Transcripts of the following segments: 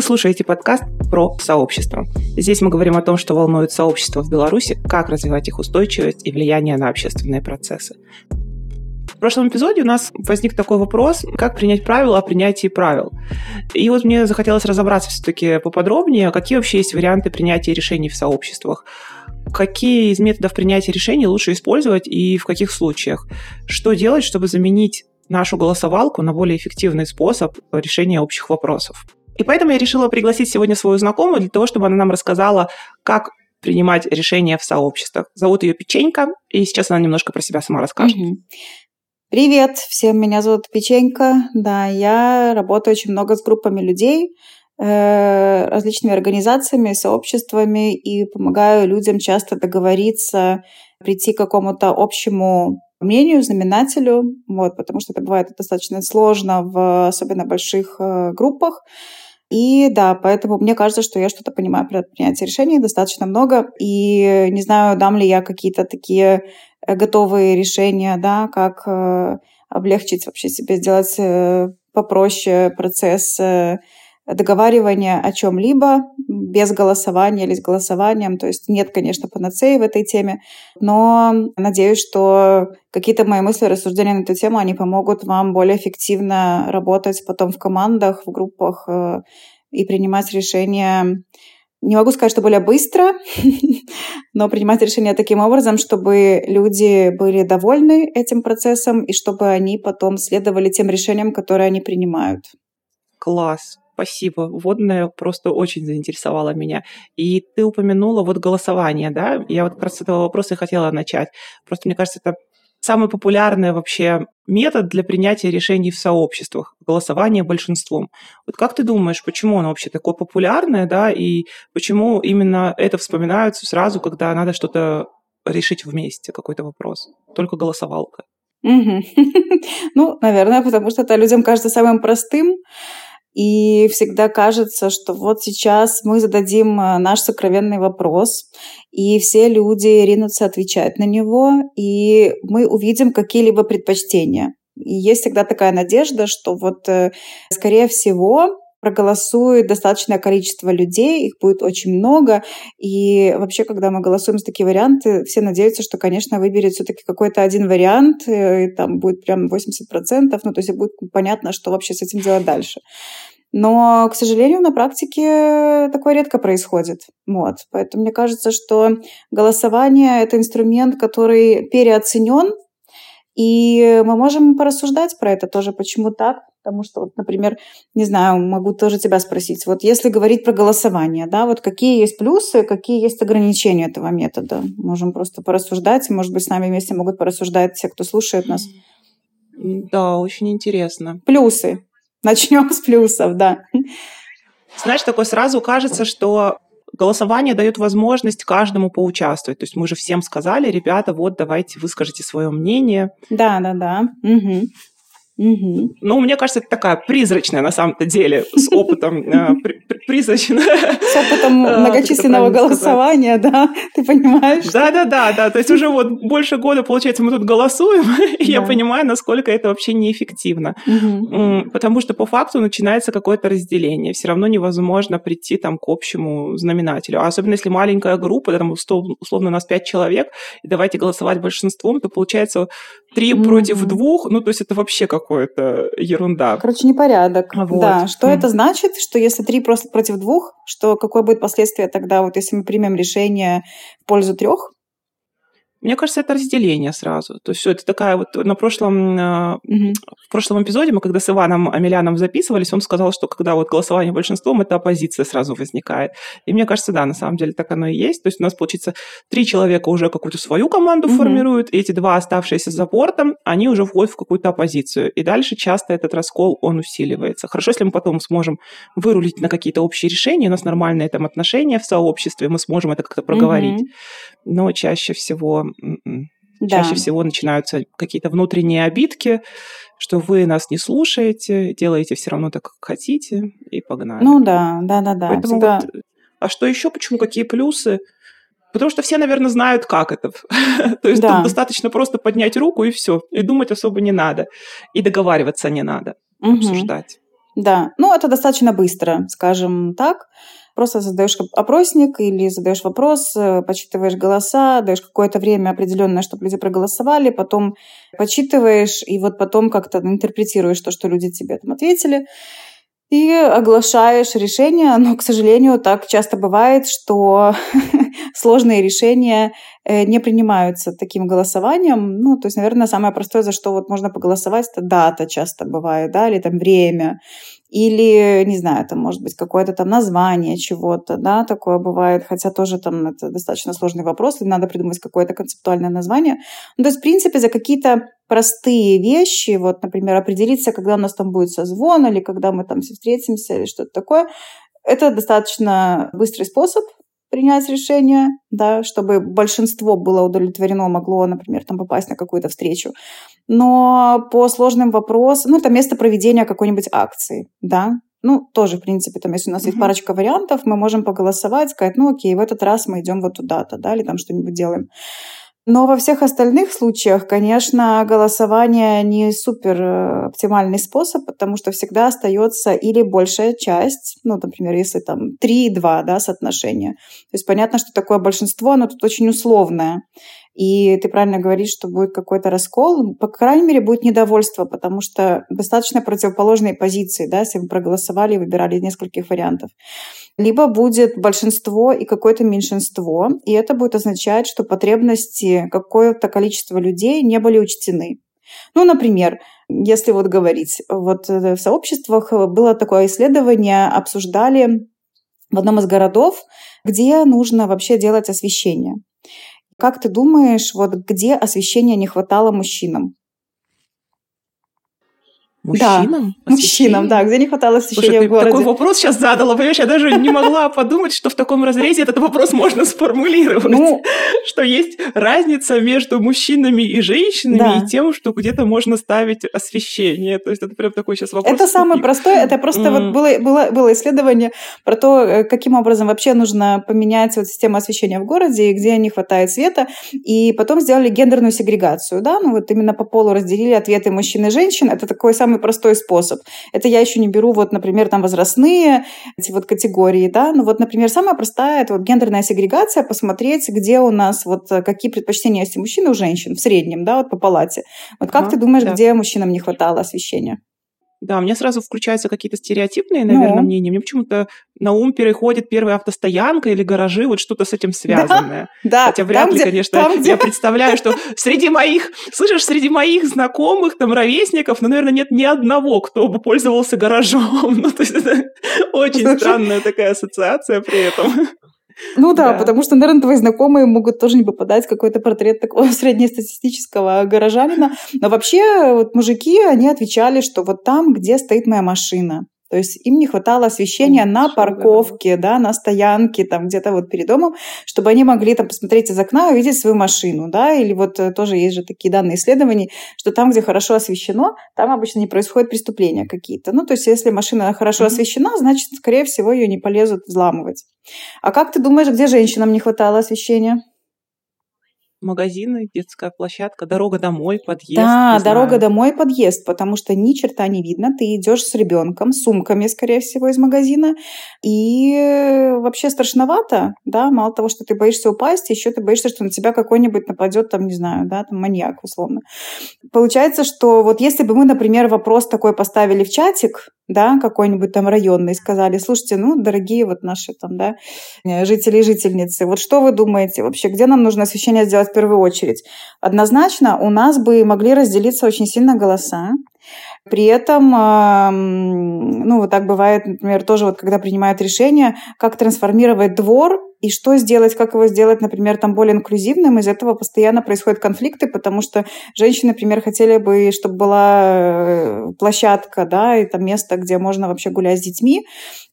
Вы слушаете подкаст про сообщество. Здесь мы говорим о том, что волнует сообщество в Беларуси, как развивать их устойчивость и влияние на общественные процессы. В прошлом эпизоде у нас возник такой вопрос, как принять правила о принятии правил. И вот мне захотелось разобраться все-таки поподробнее, какие вообще есть варианты принятия решений в сообществах какие из методов принятия решений лучше использовать и в каких случаях. Что делать, чтобы заменить нашу голосовалку на более эффективный способ решения общих вопросов. И поэтому я решила пригласить сегодня свою знакомую для того, чтобы она нам рассказала, как принимать решения в сообществах. Зовут ее Печенька, и сейчас она немножко про себя сама расскажет. Привет всем, меня зовут Печенька. Да, я работаю очень много с группами людей, э, различными организациями, сообществами и помогаю людям часто договориться, прийти к какому-то общему мнению, знаменателю, вот, потому что это бывает достаточно сложно в особенно больших э, группах. И да, поэтому мне кажется, что я что-то понимаю про принятие решений достаточно много. И не знаю, дам ли я какие-то такие э, готовые решения, да, как э, облегчить вообще себе, сделать э, попроще процесс э, договаривания о чем-либо без голосования или с голосованием. То есть нет, конечно, панацеи в этой теме, но надеюсь, что какие-то мои мысли, рассуждения на эту тему, они помогут вам более эффективно работать потом в командах, в группах э, и принимать решения не могу сказать, что более быстро, но принимать решения таким образом, чтобы люди были довольны этим процессом и чтобы они потом следовали тем решениям, которые они принимают. Класс спасибо. Вводная просто очень заинтересовала меня. И ты упомянула вот голосование, да? Я вот как раз с этого вопроса и хотела начать. Просто мне кажется, это самый популярный вообще метод для принятия решений в сообществах – голосование большинством. Вот как ты думаешь, почему оно вообще такое популярное, да, и почему именно это вспоминается сразу, когда надо что-то решить вместе, какой-то вопрос? Только голосовалка. Ну, наверное, потому что это людям кажется самым простым, и всегда кажется, что вот сейчас мы зададим э, наш сокровенный вопрос, и все люди ринутся отвечать на него, и мы увидим какие-либо предпочтения. И есть всегда такая надежда, что вот, э, скорее всего, проголосует достаточное количество людей, их будет очень много. И вообще, когда мы голосуем за такие варианты, все надеются, что, конечно, выберет все-таки какой-то один вариант, э, и там будет прям 80%, ну, то есть будет понятно, что вообще с этим делать дальше. Но, к сожалению, на практике такое редко происходит. Вот. Поэтому мне кажется, что голосование — это инструмент, который переоценен, и мы можем порассуждать про это тоже, почему так. Потому что, вот, например, не знаю, могу тоже тебя спросить. Вот если говорить про голосование, да, вот какие есть плюсы, какие есть ограничения этого метода? Можем просто порассуждать. Может быть, с нами вместе могут порассуждать те, кто слушает нас. Да, очень интересно. Плюсы. Начнем с плюсов, да. Знаешь, такое сразу кажется, что голосование дает возможность каждому поучаствовать. То есть мы же всем сказали, ребята, вот давайте выскажите свое мнение. Да, да, да. Угу. Угу. Ну, мне кажется, это такая призрачная на самом-то деле, с опытом э, призрачная. С опытом а, многочисленного голосования, да, ты понимаешь? Да-да-да, да. То есть уже вот больше года, получается, мы тут голосуем, и я понимаю, насколько это вообще неэффективно. Потому что по факту начинается какое-то разделение. Все равно невозможно прийти там к общему знаменателю. А особенно если маленькая группа, там условно у нас пять человек, и давайте голосовать большинством, то получается три против двух, ну, то есть это вообще как какое-то ерунда. Короче, непорядок. Вот. Да. Что mm. это значит? Что если три просто против двух, что какое будет последствие тогда, вот если мы примем решение в пользу трех? Мне кажется, это разделение сразу. То есть все это такая вот на прошлом, угу. в прошлом эпизоде мы когда с Иваном Амеляном записывались, он сказал, что когда вот голосование большинством, это оппозиция сразу возникает. И мне кажется, да, на самом деле так оно и есть. То есть у нас, получится, три человека уже какую-то свою команду угу. формируют, и эти два оставшиеся за бортом, они уже входят в какую-то оппозицию. И дальше часто этот раскол, он усиливается. Хорошо, если мы потом сможем вырулить на какие-то общие решения, у нас нормальные там отношения в сообществе, мы сможем это как-то проговорить. Угу. Но чаще всего. Да. Чаще всего начинаются какие-то внутренние обидки, что вы нас не слушаете, делаете все равно так, как хотите, и погнали. Ну да, да, да, да. Поэтому всегда... вот, а что еще, почему, какие плюсы? Потому что все, наверное, знают, как это. То есть да. достаточно просто поднять руку и все. И думать особо не надо. И договариваться не надо, угу. обсуждать. да. Ну, это достаточно быстро, скажем так. Просто задаешь опросник или задаешь вопрос, э, подсчитываешь голоса, даешь какое-то время определенное, чтобы люди проголосовали, потом подсчитываешь и вот потом как-то интерпретируешь то, что люди тебе там ответили и оглашаешь решение, но, к сожалению, так часто бывает, что сложные решения э, не принимаются таким голосованием. Ну, то есть, наверное, самое простое, за что вот можно поголосовать, это дата часто бывает, да, или там время или, не знаю, это может быть какое-то там название чего-то, да, такое бывает, хотя тоже там это достаточно сложный вопрос, или надо придумать какое-то концептуальное название. Ну, то есть, в принципе, за какие-то простые вещи, вот, например, определиться, когда у нас там будет созвон, или когда мы там все встретимся, или что-то такое, это достаточно быстрый способ, принять решение, да, чтобы большинство было удовлетворено, могло, например, там попасть на какую-то встречу. Но по сложным вопросам, ну, это место проведения какой-нибудь акции, да, ну, тоже, в принципе, там, если у нас uh-huh. есть парочка вариантов, мы можем поголосовать, сказать, ну, окей, в этот раз мы идем вот туда-то, да, или там что-нибудь делаем. Но во всех остальных случаях, конечно, голосование не супер э, оптимальный способ, потому что всегда остается или большая часть, ну, например, если там 3-2 да, соотношение. То есть понятно, что такое большинство, оно тут очень условное. И ты правильно говоришь, что будет какой-то раскол. По крайней мере, будет недовольство, потому что достаточно противоположные позиции, да, если вы проголосовали и выбирали из нескольких вариантов. Либо будет большинство и какое-то меньшинство, и это будет означать, что потребности какое-то количество людей не были учтены. Ну, например, если вот говорить, вот э, в сообществах было такое исследование, обсуждали в одном из городов, где нужно вообще делать освещение. Как ты думаешь, вот где освещения не хватало мужчинам? Мужчинам? Да, мужчинам, да, где не хватало освещения Слушай, в городе. такой вопрос сейчас задала, понимаешь, я даже не могла подумать, что в таком разрезе этот вопрос можно сформулировать. Ну, что есть разница между мужчинами и женщинами да. и тем, что где-то можно ставить освещение. То есть это прям такой сейчас вопрос. Это самое простое, это просто mm. вот было, было, было исследование про то, э, каким образом вообще нужно поменять вот систему освещения в городе, и где не хватает света, и потом сделали гендерную сегрегацию, да, ну вот именно по полу разделили ответы мужчин и женщин. Это такой самый самый простой способ. Это я еще не беру, вот, например, там возрастные эти вот категории, да, ну вот, например, самая простая, это вот гендерная сегрегация, посмотреть, где у нас вот э, какие предпочтения есть у мужчин и у женщин в среднем, да, вот по палате. Вот как ага, ты думаешь, да. где мужчинам не хватало освещения? Да, у меня сразу включаются какие-то стереотипные, наверное, ну. мнения. Мне почему-то на ум переходит первая автостоянка или гаражи, вот что-то с этим связанное. Да, да. Хотя вряд там, ли, где, конечно, там, я представляю, что среди моих, слышишь, среди моих знакомых, там, ровесников, ну, наверное, нет ни одного, кто бы пользовался гаражом. Ну, то есть это очень странная такая ассоциация при этом. Ну да, да, потому что, наверное, твои знакомые могут тоже не попадать в какой-то портрет такого среднестатистического горожанина. Но вообще вот мужики, они отвечали, что вот там, где стоит моя машина. То есть им не хватало освещения на парковке, да, на стоянке, там где-то вот перед домом, чтобы они могли там посмотреть из окна и увидеть свою машину, да, или вот э, тоже есть же такие данные исследований, что там, где хорошо освещено, там обычно не происходят преступления какие-то. Ну, то есть если машина хорошо mm-hmm. освещена, значит, скорее всего, ее не полезут взламывать. А как ты думаешь, где женщинам не хватало освещения? Магазины, детская площадка, дорога домой, подъезд. Да, дорога знаю. домой, подъезд, потому что ни черта не видно. Ты идешь с ребенком, с сумками, скорее всего, из магазина, и вообще страшновато, да, мало того, что ты боишься упасть, еще ты боишься, что на тебя какой-нибудь нападет, там, не знаю, да, там маньяк, условно. Получается, что вот если бы мы, например, вопрос такой поставили в чатик, да, какой-нибудь там районный, сказали, слушайте, ну, дорогие вот наши там, да, жители и жительницы, вот что вы думаете вообще, где нам нужно освещение сделать в первую очередь? Однозначно у нас бы могли разделиться очень сильно голоса, при этом, ну, вот так бывает, например, тоже вот когда принимают решение, как трансформировать двор и что сделать, как его сделать, например, там более инклюзивным, из этого постоянно происходят конфликты, потому что женщины, например, хотели бы, чтобы была э, площадка, да, и там место, где можно вообще гулять с детьми,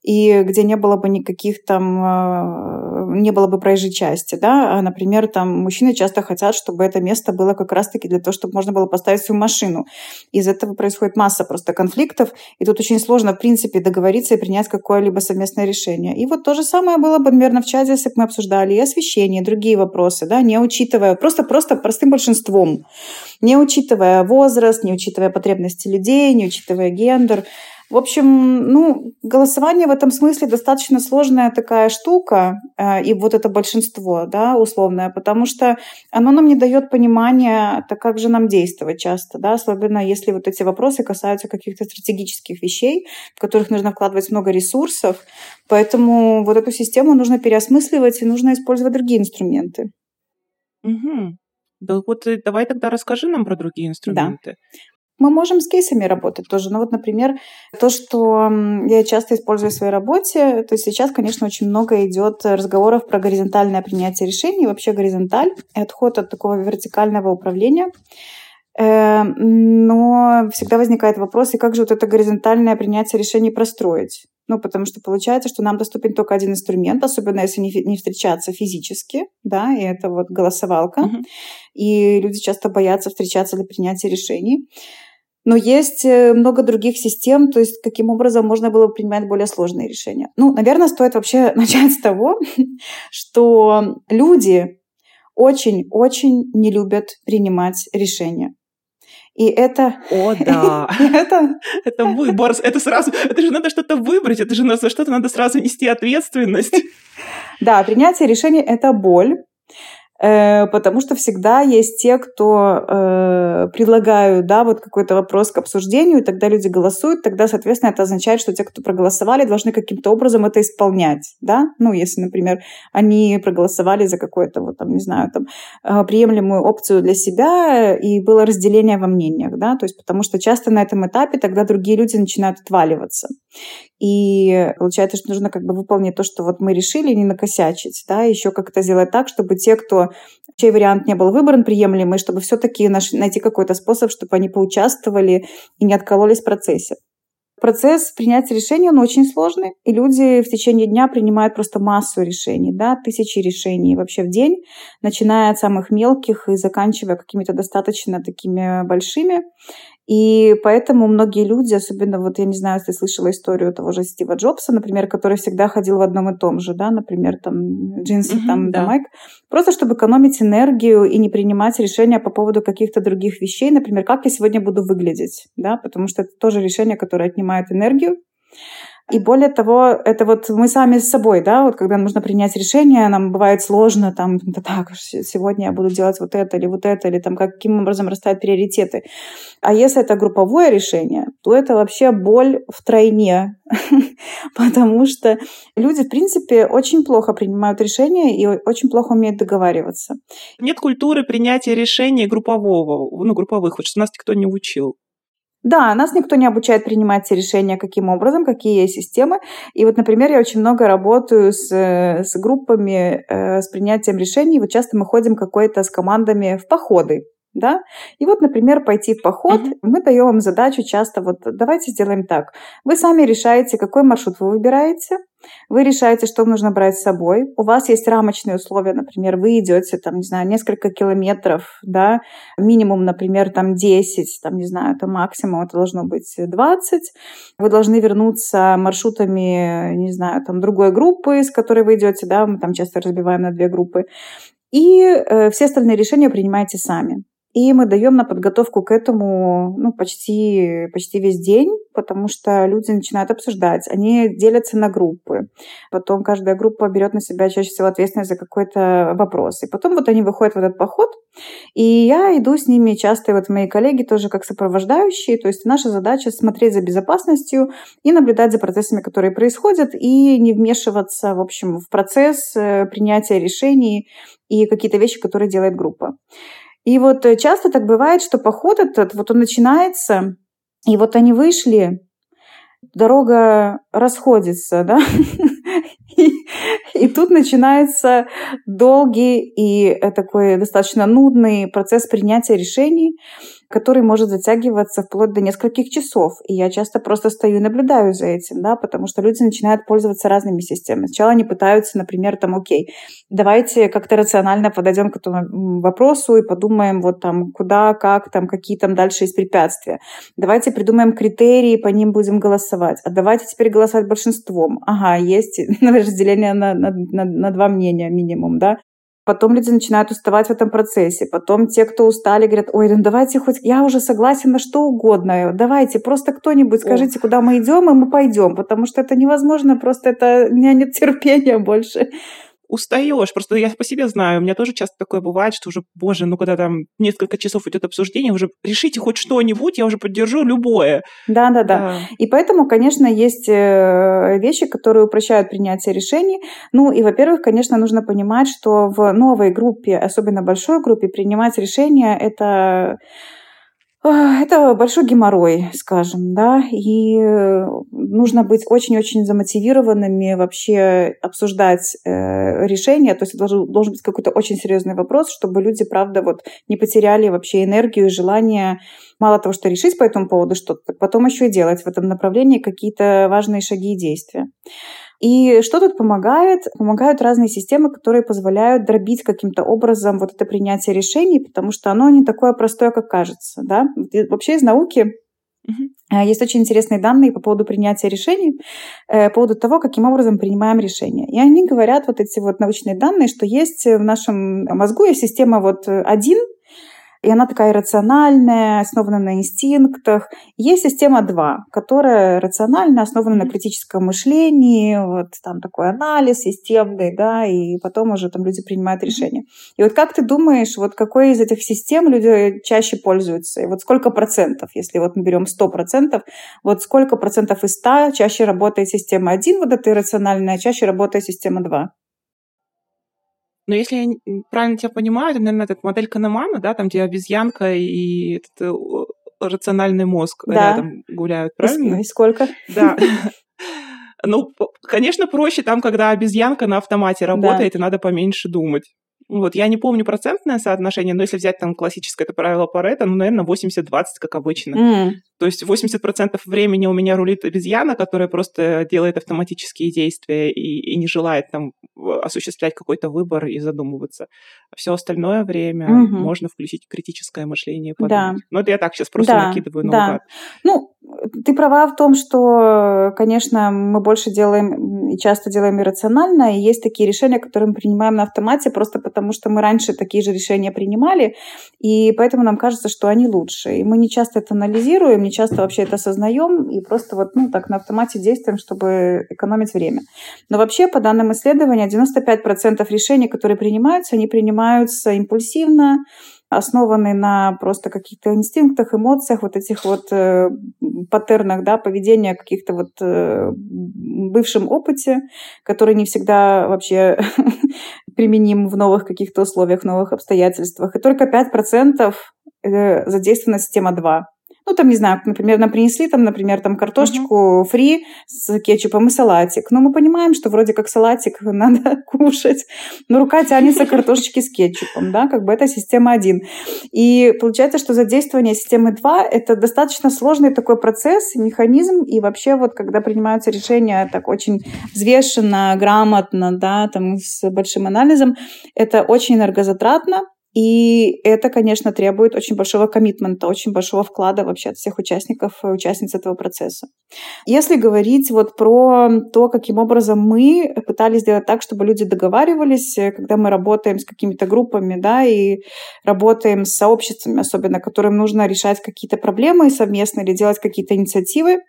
и где не было бы никаких там, э, не было бы проезжей части, да, а, например, там мужчины часто хотят, чтобы это место было как раз-таки для того, чтобы можно было поставить свою машину. Из этого происходит масса просто конфликтов, и тут очень сложно, в принципе, договориться и принять какое-либо совместное решение. И вот то же самое было бы, наверное, в чате, бы мы обсуждали и освещение, и другие вопросы, да, не учитывая, просто, просто простым большинством, не учитывая возраст, не учитывая потребности людей, не учитывая гендер, В общем, ну, голосование в этом смысле достаточно сложная такая штука, э, и вот это большинство, да, условное, потому что оно нам не дает понимания, так как же нам действовать часто, да, особенно если вот эти вопросы касаются каких-то стратегических вещей, в которых нужно вкладывать много ресурсов, поэтому вот эту систему нужно переосмысливать и нужно использовать другие инструменты. Угу. Да вот давай тогда расскажи нам про другие инструменты. Да. Мы можем с кейсами работать тоже. Ну вот, например, то, что я часто использую в своей работе, то есть сейчас, конечно, очень много идет разговоров про горизонтальное принятие решений, вообще горизонталь, отход от такого вертикального управления. Э, но всегда возникает вопрос, и как же вот это горизонтальное принятие решений простроить? Ну, потому что получается, что нам доступен только один инструмент, особенно если не, не встречаться физически, да, и это вот голосовалка. Uh-huh. И люди часто боятся встречаться для принятия решений. Но есть э, много других систем, то есть каким образом можно было бы принимать более сложные решения. Ну, наверное, стоит вообще начать с того, что люди очень-очень не любят принимать решения. И это... О, да. это... это выбор. Это сразу... Это же надо что-то выбрать. Это же за что-то надо сразу нести ответственность. да, принятие решения – это боль. Э, потому что всегда есть те, кто э, предлагают, да, вот какой-то вопрос к обсуждению, и тогда люди голосуют, тогда, соответственно, это означает, что те, кто проголосовали, должны каким-то образом это исполнять, да, ну, если, например, они проголосовали за какую-то, вот там, не знаю, там, э, приемлемую опцию для себя, и было разделение во мнениях, да, то есть потому что часто на этом этапе тогда другие люди начинают отваливаться. И получается, что нужно как бы выполнить то, что вот мы решили, не накосячить, да, еще как-то сделать так, чтобы те, кто чей вариант не был выбран приемлемый, чтобы все-таки найти какой-то способ, чтобы они поучаствовали и не откололись в процессе. Процесс принятия решений, он очень сложный, и люди в течение дня принимают просто массу решений, да, тысячи решений вообще в день, начиная от самых мелких и заканчивая какими-то достаточно такими большими. И поэтому многие люди, особенно вот я не знаю, если слышала историю того же Стива Джобса, например, который всегда ходил в одном и том же, да, например, там джинсы, mm-hmm, там, да. майк, просто чтобы экономить энергию и не принимать решения по поводу каких-то других вещей, например, как я сегодня буду выглядеть, да, потому что это тоже решение, которое отнимает энергию. И более того, это вот мы сами с собой, да, вот когда нужно принять решение, нам бывает сложно, там, да так, сегодня я буду делать вот это или вот это, или там каким образом расставить приоритеты. А если это групповое решение, то это вообще боль в тройне, потому что люди, в принципе, очень плохо принимают решения и очень плохо умеют договариваться. Нет культуры принятия решений группового, ну, групповых, вот что нас никто не учил. Да, нас никто не обучает принимать эти решения, каким образом, какие есть системы. И вот, например, я очень много работаю с, с группами, э, с принятием решений. Вот часто мы ходим какой-то с командами в походы да, и вот, например, пойти в поход, mm-hmm. мы даем им задачу часто, вот давайте сделаем так, вы сами решаете, какой маршрут вы выбираете, вы решаете, что нужно брать с собой. У вас есть рамочные условия, например, вы идете, там, не знаю, несколько километров, да, минимум, например, там 10, там, не знаю, это максимум, это должно быть 20. Вы должны вернуться маршрутами, не знаю, там, другой группы, с которой вы идете, да, мы там часто разбиваем на две группы. И э, все остальные решения принимаете сами. И мы даем на подготовку к этому ну, почти, почти весь день, потому что люди начинают обсуждать. Они делятся на группы. Потом каждая группа берет на себя чаще всего ответственность за какой-то вопрос. И потом вот они выходят в этот поход, и я иду с ними часто, и вот мои коллеги тоже как сопровождающие. То есть наша задача смотреть за безопасностью и наблюдать за процессами, которые происходят, и не вмешиваться, в общем, в процесс э, принятия решений и какие-то вещи, которые делает группа. И вот э, часто так бывает, что поход этот, вот он начинается, и вот они вышли, дорога расходится, да, и, и тут начинается долгий и э, такой достаточно нудный процесс принятия решений, который может затягиваться вплоть до нескольких часов. И я часто просто стою и наблюдаю за этим, да, потому что люди начинают пользоваться разными системами. Сначала они пытаются, например, там, окей, давайте как-то рационально подойдем к этому вопросу и подумаем вот там, куда, как, там, какие там дальше есть препятствия. Давайте придумаем критерии, по ним будем голосовать. А давайте теперь голосовать большинством. Ага, есть разделение на, на, на, на два мнения минимум, да. Потом люди начинают уставать в этом процессе. Потом те, кто устали, говорят, ой, ну давайте хоть, я уже согласен на что угодно. Давайте, просто кто-нибудь скажите, О. куда мы идем, и мы пойдем. Потому что это невозможно, просто это, у меня нет терпения больше устаешь. Просто я по себе знаю, у меня тоже часто такое бывает, что уже, боже, ну когда там несколько часов идет обсуждение, уже решите хоть что-нибудь, я уже поддержу любое. Да, да, да. И поэтому, конечно, есть э, вещи, которые упрощают принятие решений. Ну и, во-первых, конечно, нужно понимать, что в новой группе, особенно большой группе, принимать решения это это большой геморрой, скажем, да, и э, нужно быть очень-очень замотивированными вообще обсуждать э, решения, то есть должен, должен быть какой-то очень серьезный вопрос, чтобы люди, правда, вот не потеряли вообще энергию и желание мало того, что решить по этому поводу что-то, потом еще и делать в этом направлении какие-то важные шаги и действия. И что тут помогает? Помогают разные системы, которые позволяют дробить каким-то образом вот это принятие решений, потому что оно не такое простое, как кажется. Да? Вообще из науки Uh-huh. Есть очень интересные данные по поводу принятия решений, э, по поводу того, каким образом принимаем решения. И они говорят, вот эти вот научные данные, что есть в нашем мозгу есть система вот один, и она такая рациональная, основана на инстинктах. Есть система 2, которая рациональная, основана на критическом мышлении, вот там такой анализ системный, да, и потом уже там люди принимают решения. И вот как ты думаешь, вот какой из этих систем люди чаще пользуются? И вот сколько процентов, если вот мы берем 100 процентов, вот сколько процентов из 100 чаще работает система 1, вот эта рациональная, а чаще работает система 2? Но если я правильно тебя понимаю, это, наверное, этот модель Канемана, да, там, где обезьянка и этот э, рациональный мозг да. рядом гуляют, правильно? И, и сколько? Да. Ну, конечно, проще там, когда обезьянка на автомате работает, да. и надо поменьше думать. Вот, я не помню процентное соотношение, но если взять там классическое это правило Паретта, ну, наверное, 80-20, как обычно. Mm. То есть 80% времени у меня рулит обезьяна, которая просто делает автоматические действия и, и не желает там осуществлять какой-то выбор и задумываться. Все остальное время mm-hmm. можно включить критическое мышление. Подумать. Да. Но это я так сейчас просто да. накидываю наугад. Да. Ну, ты права в том, что, конечно, мы больше делаем и часто делаем иррационально, и есть такие решения, которые мы принимаем на автомате просто потому, что мы раньше такие же решения принимали, и поэтому нам кажется, что они лучше. И мы не часто это анализируем, не часто вообще это осознаем, и просто вот ну, так на автомате действуем, чтобы экономить время. Но вообще, по данным исследования, 95% решений, которые принимаются, они принимаются импульсивно, основанный на просто каких-то инстинктах, эмоциях, вот этих вот э, паттернах, да, поведения, каких-то вот э, бывшем опыте, который не всегда вообще применим в новых каких-то условиях, новых обстоятельствах. И только 5% э, задействована система 2 ну, там, не знаю, например, нам принесли, там, например, там картошечку uh-huh. фри с кетчупом и салатик. Но мы понимаем, что вроде как салатик надо кушать, но рука тянется к картошечке с кетчупом, да, как бы это система 1. И получается, что задействование системы 2 – это достаточно сложный такой процесс, механизм, и вообще вот когда принимаются решения так очень взвешенно, грамотно, да, там с большим анализом, это очень энергозатратно, и это, конечно, требует очень большого коммитмента, очень большого вклада вообще от всех участников и участниц этого процесса. Если говорить вот про то, каким образом мы пытались сделать так, чтобы люди договаривались, когда мы работаем с какими-то группами, да, и работаем с сообществами, особенно, которым нужно решать какие-то проблемы совместно или делать какие-то инициативы,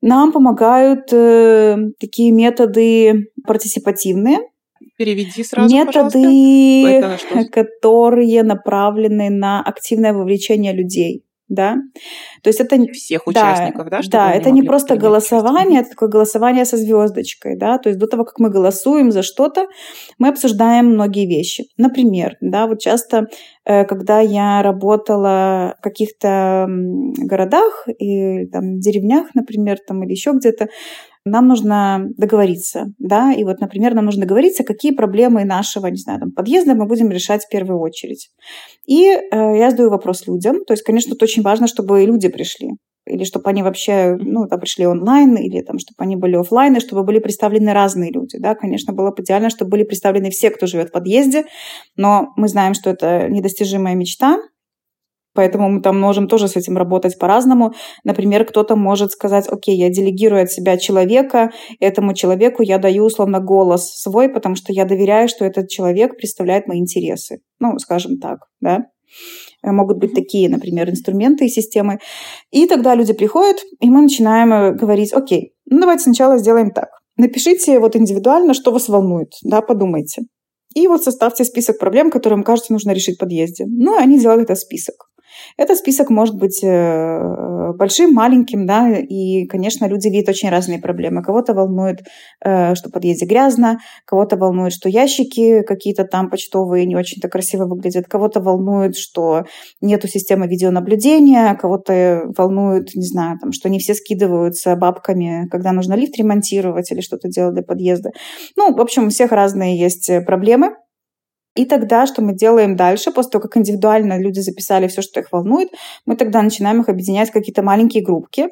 нам помогают э, такие методы партисипативные, Переведи сразу, Методы, которые направлены на активное вовлечение людей да. То есть это всех участников, да? Да, да это не просто голосование, это такое голосование со звездочкой, да. То есть до того, как мы голосуем за что-то, мы обсуждаем многие вещи. Например, да, вот часто, когда я работала в каких-то городах и там деревнях, например, там или еще где-то, нам нужно договориться, да, и вот, например, нам нужно договориться, какие проблемы нашего, не знаю, там, подъезда мы будем решать в первую очередь. И э, я задаю вопрос людям, то есть, конечно, тут очень важно, чтобы люди пришли, или чтобы они вообще, ну, там, пришли онлайн, или там, чтобы они были офлайн, и чтобы были представлены разные люди, да, конечно, было бы идеально, чтобы были представлены все, кто живет в подъезде, но мы знаем, что это недостижимая мечта, Поэтому мы там можем тоже с этим работать по-разному. Например, кто-то может сказать, окей, я делегирую от себя человека, этому человеку я даю условно голос свой, потому что я доверяю, что этот человек представляет мои интересы. Ну, скажем так, да. Могут быть такие, например, инструменты и системы. И тогда люди приходят, и мы начинаем э, говорить, окей, ну давайте сначала сделаем так. Напишите вот индивидуально, что вас волнует, да, подумайте. И вот составьте список проблем, которые вам кажется нужно решить в подъезде. Ну, и они делают этот список. Этот список может быть э, большим, маленьким, да, и, конечно, люди видят очень разные проблемы. Кого-то волнует, э, что в подъезде грязно, кого-то волнует, что ящики какие-то там почтовые не очень-то красиво выглядят, кого-то волнует, что нету системы видеонаблюдения, кого-то волнует, не знаю, там, что не все скидываются бабками, когда нужно лифт ремонтировать или что-то делать для подъезда. Ну, в общем, у всех разные есть проблемы, и тогда, что мы делаем дальше, после того, как индивидуально люди записали все, что их волнует, мы тогда начинаем их объединять в какие-то маленькие группки.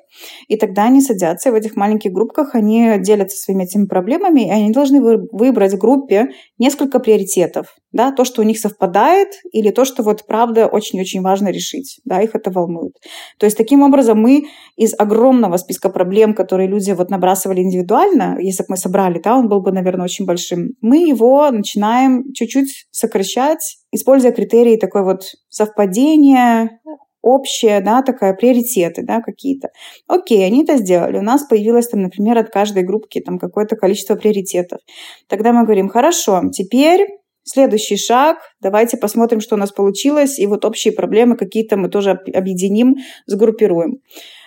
И тогда они садятся, и в этих маленьких группках они делятся своими этими проблемами, и они должны выбрать в группе несколько приоритетов. Да, то, что у них совпадает, или то, что вот правда очень-очень важно решить. Да, их это волнует. То есть таким образом мы из огромного списка проблем, которые люди вот набрасывали индивидуально, если бы мы собрали, да, он был бы, наверное, очень большим, мы его начинаем чуть-чуть сокращать, используя критерии такой вот совпадения, общее, да, такая, приоритеты, да, какие-то. Окей, они это сделали. У нас появилось там, например, от каждой группки там какое-то количество приоритетов. Тогда мы говорим, хорошо, теперь следующий шаг, давайте посмотрим, что у нас получилось, и вот общие проблемы какие-то мы тоже объединим, сгруппируем.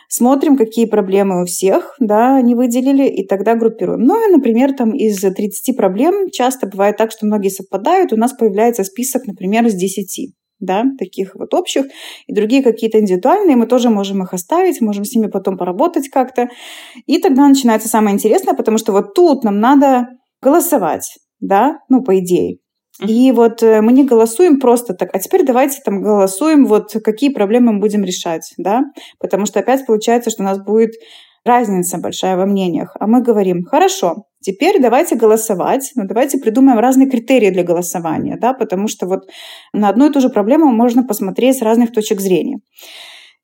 Смотрим, какие проблемы у всех, да, они выделили, и тогда группируем. Ну и, например, там из 30 проблем часто бывает так, что многие совпадают, у нас появляется список, например, из 10 да, таких вот общих, и другие какие-то индивидуальные, мы тоже можем их оставить, можем с ними потом поработать как-то. И тогда начинается самое интересное, потому что вот тут нам надо голосовать, да, ну, по идее. И вот э, мы не голосуем просто так, а теперь давайте там голосуем, вот какие проблемы мы будем решать, да, потому что опять получается, что у нас будет разница большая во мнениях. А мы говорим, хорошо, теперь давайте голосовать, но давайте придумаем разные критерии для голосования, да, потому что вот на одну и ту же проблему можно посмотреть с разных точек зрения.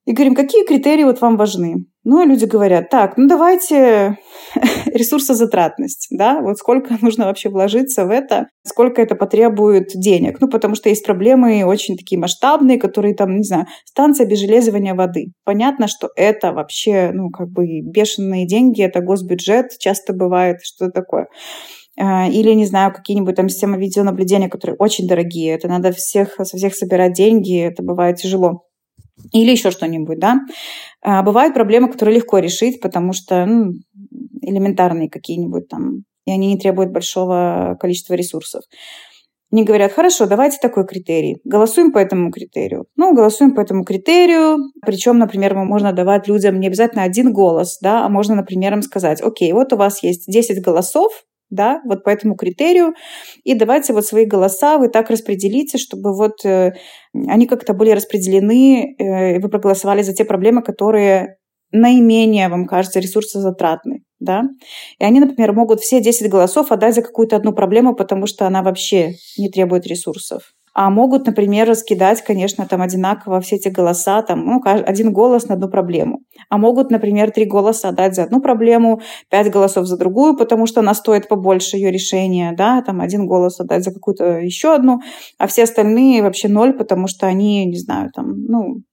И говорим, какие критерии вот вам важны? Ну, люди говорят, так, ну давайте ресурсозатратность, да, вот сколько нужно вообще вложиться в это, сколько это потребует денег. Ну, потому что есть проблемы очень такие масштабные, которые там, не знаю, станция обезжелезывания воды. Понятно, что это вообще, ну, как бы бешеные деньги, это госбюджет, часто бывает, что такое а, или, не знаю, какие-нибудь там системы видеонаблюдения, которые очень дорогие. Это надо всех, со всех собирать деньги, это бывает тяжело или еще что-нибудь, да. А бывают проблемы, которые легко решить, потому что ну, элементарные какие-нибудь там, и они не требуют большого количества ресурсов. Они говорят, хорошо, давайте такой критерий. Голосуем по этому критерию. Ну, голосуем по этому критерию. Причем, например, можно давать людям не обязательно один голос, да, а можно, например, им сказать, окей, вот у вас есть 10 голосов, да, вот по этому критерию, и давайте вот свои голоса вы так распределите, чтобы вот э, они как-то были распределены, э, вы проголосовали за те проблемы, которые наименее, вам кажется, ресурсозатратны, да, и они, например, могут все 10 голосов отдать за какую-то одну проблему, потому что она вообще не требует ресурсов а могут, например, раскидать, конечно, там одинаково все эти голоса, там, ну, один голос на одну проблему. А могут, например, три голоса дать за одну проблему, пять голосов за другую, потому что она стоит побольше ее решения, да, там один голос отдать за какую-то еще одну, а все остальные вообще ноль, потому что они, не знаю, там, ну,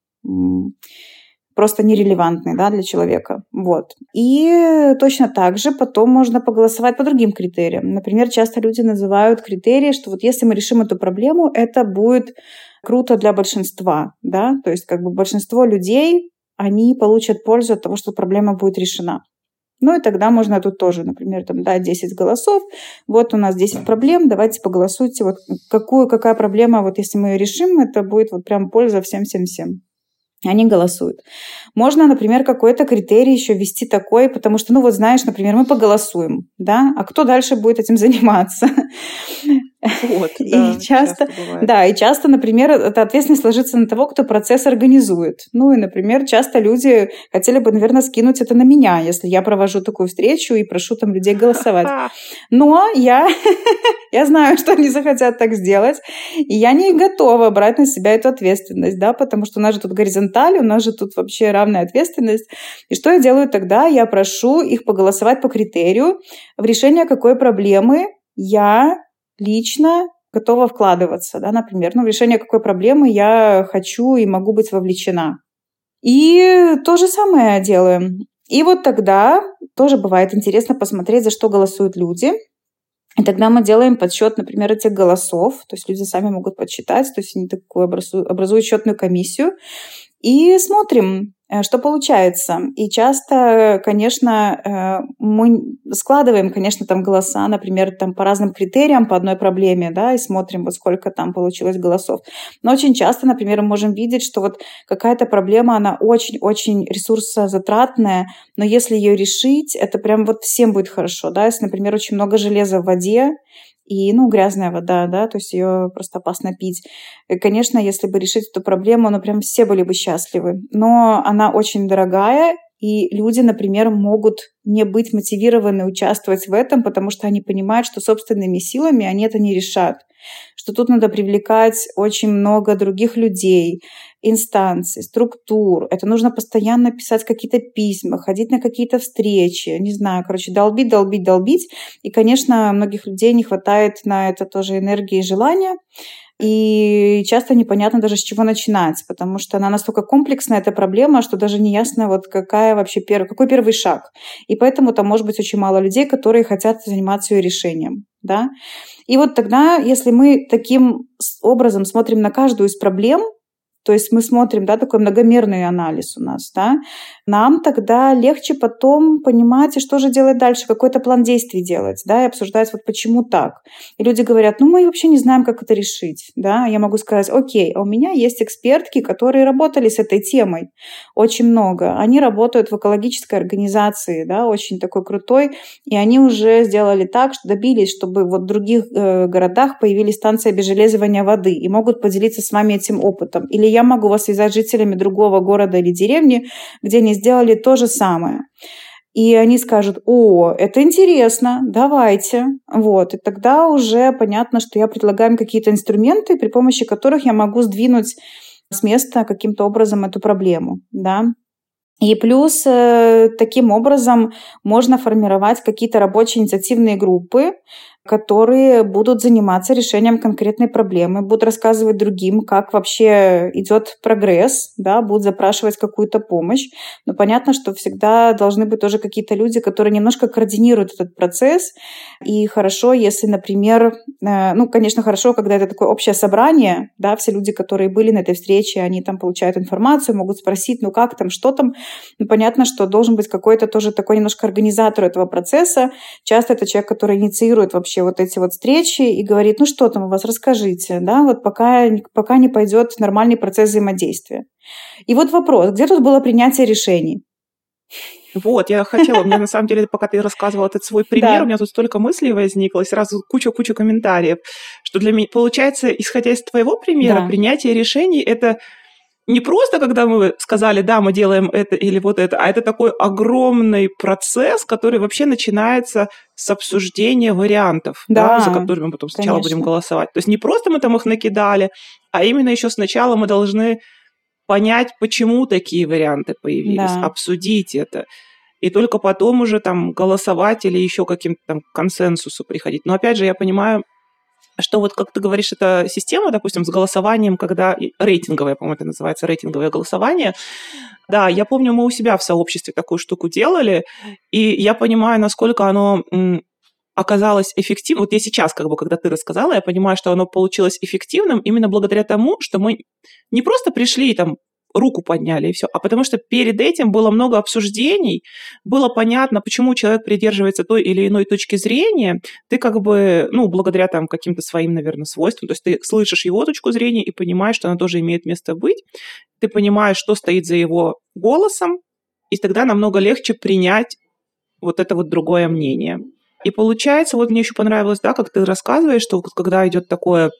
просто нерелевантный да, для человека. Вот. И точно так же потом можно поголосовать по другим критериям. Например, часто люди называют критерии, что вот если мы решим эту проблему, это будет круто для большинства. Да? То есть как бы большинство людей, они получат пользу от того, что проблема будет решена. Ну и тогда можно тут тоже, например, там, да, 10 голосов, вот у нас 10 проблем, давайте поголосуйте, вот какую, какая проблема, вот если мы ее решим, это будет вот прям польза всем-всем-всем они голосуют. Можно, например, какой-то критерий еще ввести такой, потому что, ну вот знаешь, например, мы поголосуем, да, а кто дальше будет этим заниматься? Вот, и да, часто, часто да, и часто, например, эта ответственность ложится на того, кто процесс организует. Ну и, например, часто люди хотели бы, наверное, скинуть это на меня, если я провожу такую встречу и прошу там людей голосовать. Но я, я знаю, что они захотят так сделать, и я не готова брать на себя эту ответственность, да, потому что у нас же тут горизонталь, у нас же тут вообще равная ответственность. И что я делаю тогда? Я прошу их поголосовать по критерию в решение какой проблемы я лично готова вкладываться, да, например, ну, в решение какой проблемы я хочу и могу быть вовлечена. И то же самое делаем. И вот тогда тоже бывает интересно посмотреть, за что голосуют люди. И тогда мы делаем подсчет, например, этих голосов. То есть люди сами могут подсчитать, то есть они такую образуют, образуют счетную комиссию. И смотрим, Э, что получается? И часто, конечно, э, мы складываем, конечно, там голоса, например, там по разным критериям, по одной проблеме, да, и смотрим, вот сколько там получилось голосов. Но очень часто, например, мы можем видеть, что вот какая-то проблема, она очень-очень ресурсозатратная, но если ее решить, это прям вот всем будет хорошо, да, если, например, очень много железа в воде, и, ну, грязная вода, да, то есть ее просто опасно пить. И, конечно, если бы решить эту проблему, ну, прям все были бы счастливы. Но она очень дорогая, и люди, например, могут не быть мотивированы участвовать в этом, потому что они понимают, что собственными силами они это не решат. Что тут надо привлекать очень много других людей, инстанций, структур. Это нужно постоянно писать какие-то письма, ходить на какие-то встречи, не знаю, короче, долбить, долбить, долбить. И, конечно, многих людей не хватает на это тоже энергии и желания. И часто непонятно даже с чего начинать, потому что она настолько комплексная, эта проблема, что даже не ясно, вот какая вообще первый, какой первый шаг. И поэтому там может быть очень мало людей, которые хотят заниматься ее решением. Да? И вот тогда, если мы таким образом смотрим на каждую из проблем, то есть мы смотрим, да, такой многомерный анализ у нас, да, нам тогда легче потом понимать, что же делать дальше, какой-то план действий делать, да, и обсуждать, вот почему так. И люди говорят, ну, мы вообще не знаем, как это решить, да, я могу сказать, окей, а у меня есть экспертки, которые работали с этой темой очень много. Они работают в экологической организации, да, очень такой крутой, и они уже сделали так, что добились, чтобы вот в других э, городах появились станции обезжелезывания воды и могут поделиться с вами этим опытом. Или я могу вас связать с жителями другого города или деревни, где они сделали то же самое. И они скажут, о, это интересно, давайте. Вот. И тогда уже понятно, что я предлагаю им какие-то инструменты, при помощи которых я могу сдвинуть с места каким-то образом эту проблему. Да? И плюс э, таким образом можно формировать какие-то рабочие инициативные группы, которые будут заниматься решением конкретной проблемы, будут рассказывать другим, как вообще идет прогресс, да, будут запрашивать какую-то помощь. Но понятно, что всегда должны быть тоже какие-то люди, которые немножко координируют этот процесс. И хорошо, если, например, э, ну, конечно, хорошо, когда это такое общее собрание, да, все люди, которые были на этой встрече, они там получают информацию, могут спросить, ну как там, что там. Ну, понятно, что должен быть какой-то тоже такой немножко организатор этого процесса. Часто это человек, который инициирует вообще вообще вот эти вот встречи и говорит, ну что там у вас, расскажите, да, вот пока, пока не пойдет нормальный процесс взаимодействия. И вот вопрос, где тут было принятие решений? Вот, я хотела, меня на самом деле, пока ты рассказывала этот свой пример, да. у меня тут столько мыслей возникло, и сразу куча-куча комментариев, что для меня, получается, исходя из твоего примера, да. принятие решений – это не просто, когда мы сказали, да, мы делаем это или вот это, а это такой огромный процесс, который вообще начинается с обсуждения вариантов, да, да за которыми мы потом сначала конечно. будем голосовать. То есть не просто мы там их накидали, а именно еще сначала мы должны понять, почему такие варианты появились, да. обсудить это. И только потом уже там голосовать или еще каким-то там консенсусу приходить. Но опять же, я понимаю, что вот, как ты говоришь, эта система, допустим, с голосованием, когда рейтинговое, по-моему, это называется рейтинговое голосование. Да, я помню, мы у себя в сообществе такую штуку делали, и я понимаю, насколько оно оказалось эффективным. Вот я сейчас, как бы, когда ты рассказала, я понимаю, что оно получилось эффективным именно благодаря тому, что мы не просто пришли там руку подняли и все. А потому что перед этим было много обсуждений, было понятно, почему человек придерживается той или иной точки зрения. Ты как бы, ну, благодаря там каким-то своим, наверное, свойствам, то есть ты слышишь его точку зрения и понимаешь, что она тоже имеет место быть. Ты понимаешь, что стоит за его голосом, и тогда намного легче принять вот это вот другое мнение. И получается, вот мне еще понравилось, да, как ты рассказываешь, что когда идет такое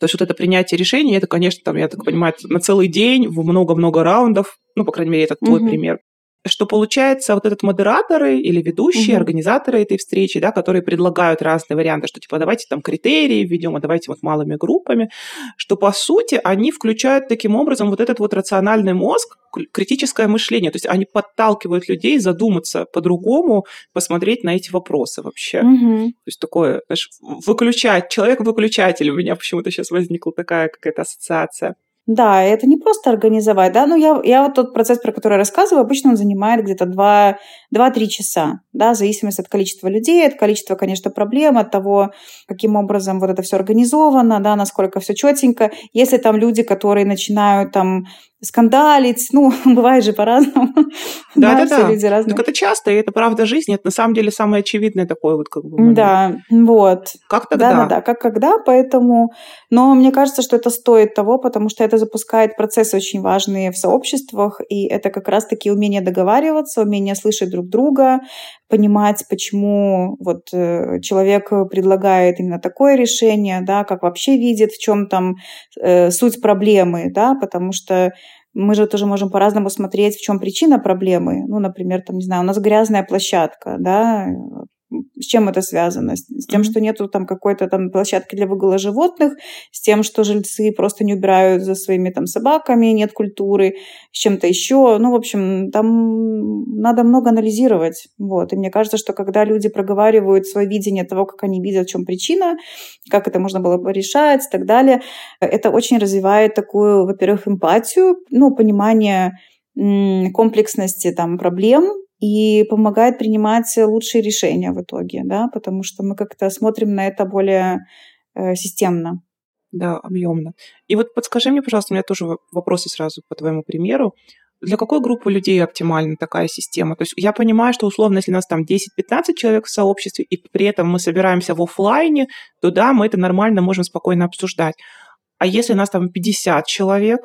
то есть вот это принятие решений, это, конечно, там, я так понимаю, на целый день, в много-много раундов, ну, по крайней мере, это твой mm-hmm. пример что получается вот этот модераторы или ведущие, угу. организаторы этой встречи, да, которые предлагают разные варианты, что типа давайте там критерии введем, а давайте вот малыми группами, что по сути они включают таким образом вот этот вот рациональный мозг, критическое мышление, то есть они подталкивают людей задуматься по-другому, посмотреть на эти вопросы вообще. Угу. То есть такое, знаешь, выключать, человек-выключатель у меня почему-то сейчас возникла такая какая-то ассоциация. Да, это не просто организовать, да, но я, я вот тот процесс, про который я рассказываю, обычно он занимает где-то 2-3 часа, да, в зависимости от количества людей, от количества, конечно, проблем, от того, каким образом вот это все организовано, да, насколько все четенько. Если там люди, которые начинают там скандалить, ну, бывает же по-разному. Да, да, да. Люди разные. Так это часто, и это правда жизни, это на самом деле самое очевидное такое вот как бы момент. Да, вот. Как тогда? Да, да, да, как когда, поэтому... Но мне кажется, что это стоит того, потому что это запускает процессы очень важные в сообществах, и это как раз-таки умение договариваться, умение слышать друг друга, понимать, почему вот э, человек предлагает именно такое решение, да, как вообще видит, в чем там э, суть проблемы, да, потому что мы же тоже можем по-разному смотреть, в чем причина проблемы. Ну, например, там, не знаю, у нас грязная площадка, да, с чем это связано? С, тем, mm-hmm. что нету там какой-то там площадки для выгула животных, с тем, что жильцы просто не убирают за своими там собаками, нет культуры, с чем-то еще. Ну, в общем, там надо много анализировать. Вот. И мне кажется, что когда люди проговаривают свое видение того, как они видят, в чем причина, как это можно было бы решать и так далее, это очень развивает такую, во-первых, эмпатию, ну, понимание комплексности там проблем, и помогает принимать лучшие решения в итоге, да, потому что мы как-то смотрим на это более э, системно. Да, объемно. И вот подскажи мне, пожалуйста, у меня тоже вопросы сразу по твоему примеру. Для какой группы людей оптимальна такая система? То есть я понимаю, что условно, если у нас там 10-15 человек в сообществе, и при этом мы собираемся в офлайне, то да, мы это нормально можем спокойно обсуждать. А если у нас там 50 человек,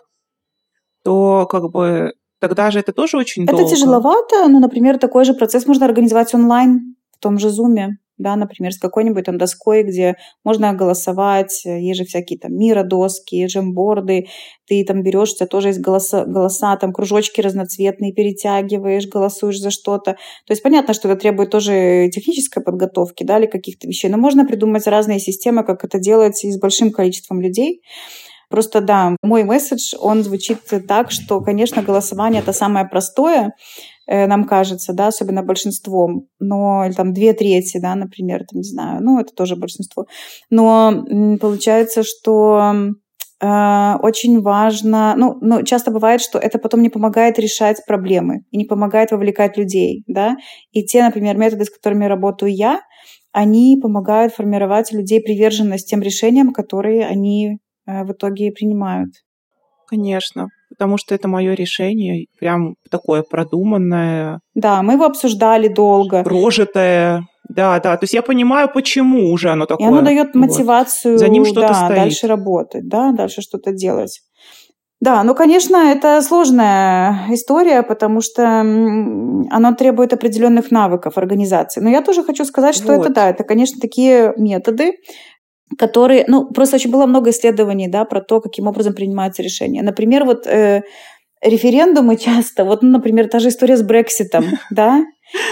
то как бы тогда же это тоже очень это долго. Это тяжеловато, но, например, такой же процесс можно организовать онлайн в том же Zoom, да, например, с какой-нибудь там доской, где можно голосовать, есть же всякие там миродоски, джемборды, ты там берешь, у тебя тоже есть голоса, голоса, там кружочки разноцветные, перетягиваешь, голосуешь за что-то. То есть понятно, что это требует тоже технической подготовки, да, или каких-то вещей, но можно придумать разные системы, как это делать и с большим количеством людей. Просто да, мой месседж, он звучит так, что, конечно, голосование это самое простое, э, нам кажется, да, особенно большинством, но или там две трети, да, например, там, не знаю, ну, это тоже большинство. Но получается, что э, очень важно, ну, ну, часто бывает, что это потом не помогает решать проблемы и не помогает вовлекать людей, да, и те, например, методы, с которыми работаю я, они помогают формировать людей приверженность тем решениям, которые они в итоге принимают. Конечно, потому что это мое решение, прям такое продуманное. Да, мы его обсуждали долго. Прожитое. Да, да. То есть я понимаю, почему уже оно такое. И оно дает мотивацию вот. За ним что-то да, стоит. дальше работать, да, дальше что-то делать. Да, ну, конечно, это сложная история, потому что оно требует определенных навыков организации. Но я тоже хочу сказать, что вот. это, да, это, конечно, такие методы, которые, ну, просто очень было много исследований, да, про то, каким образом принимаются решения. Например, вот э, референдумы часто, вот, ну, например, та же история с Брекситом, да,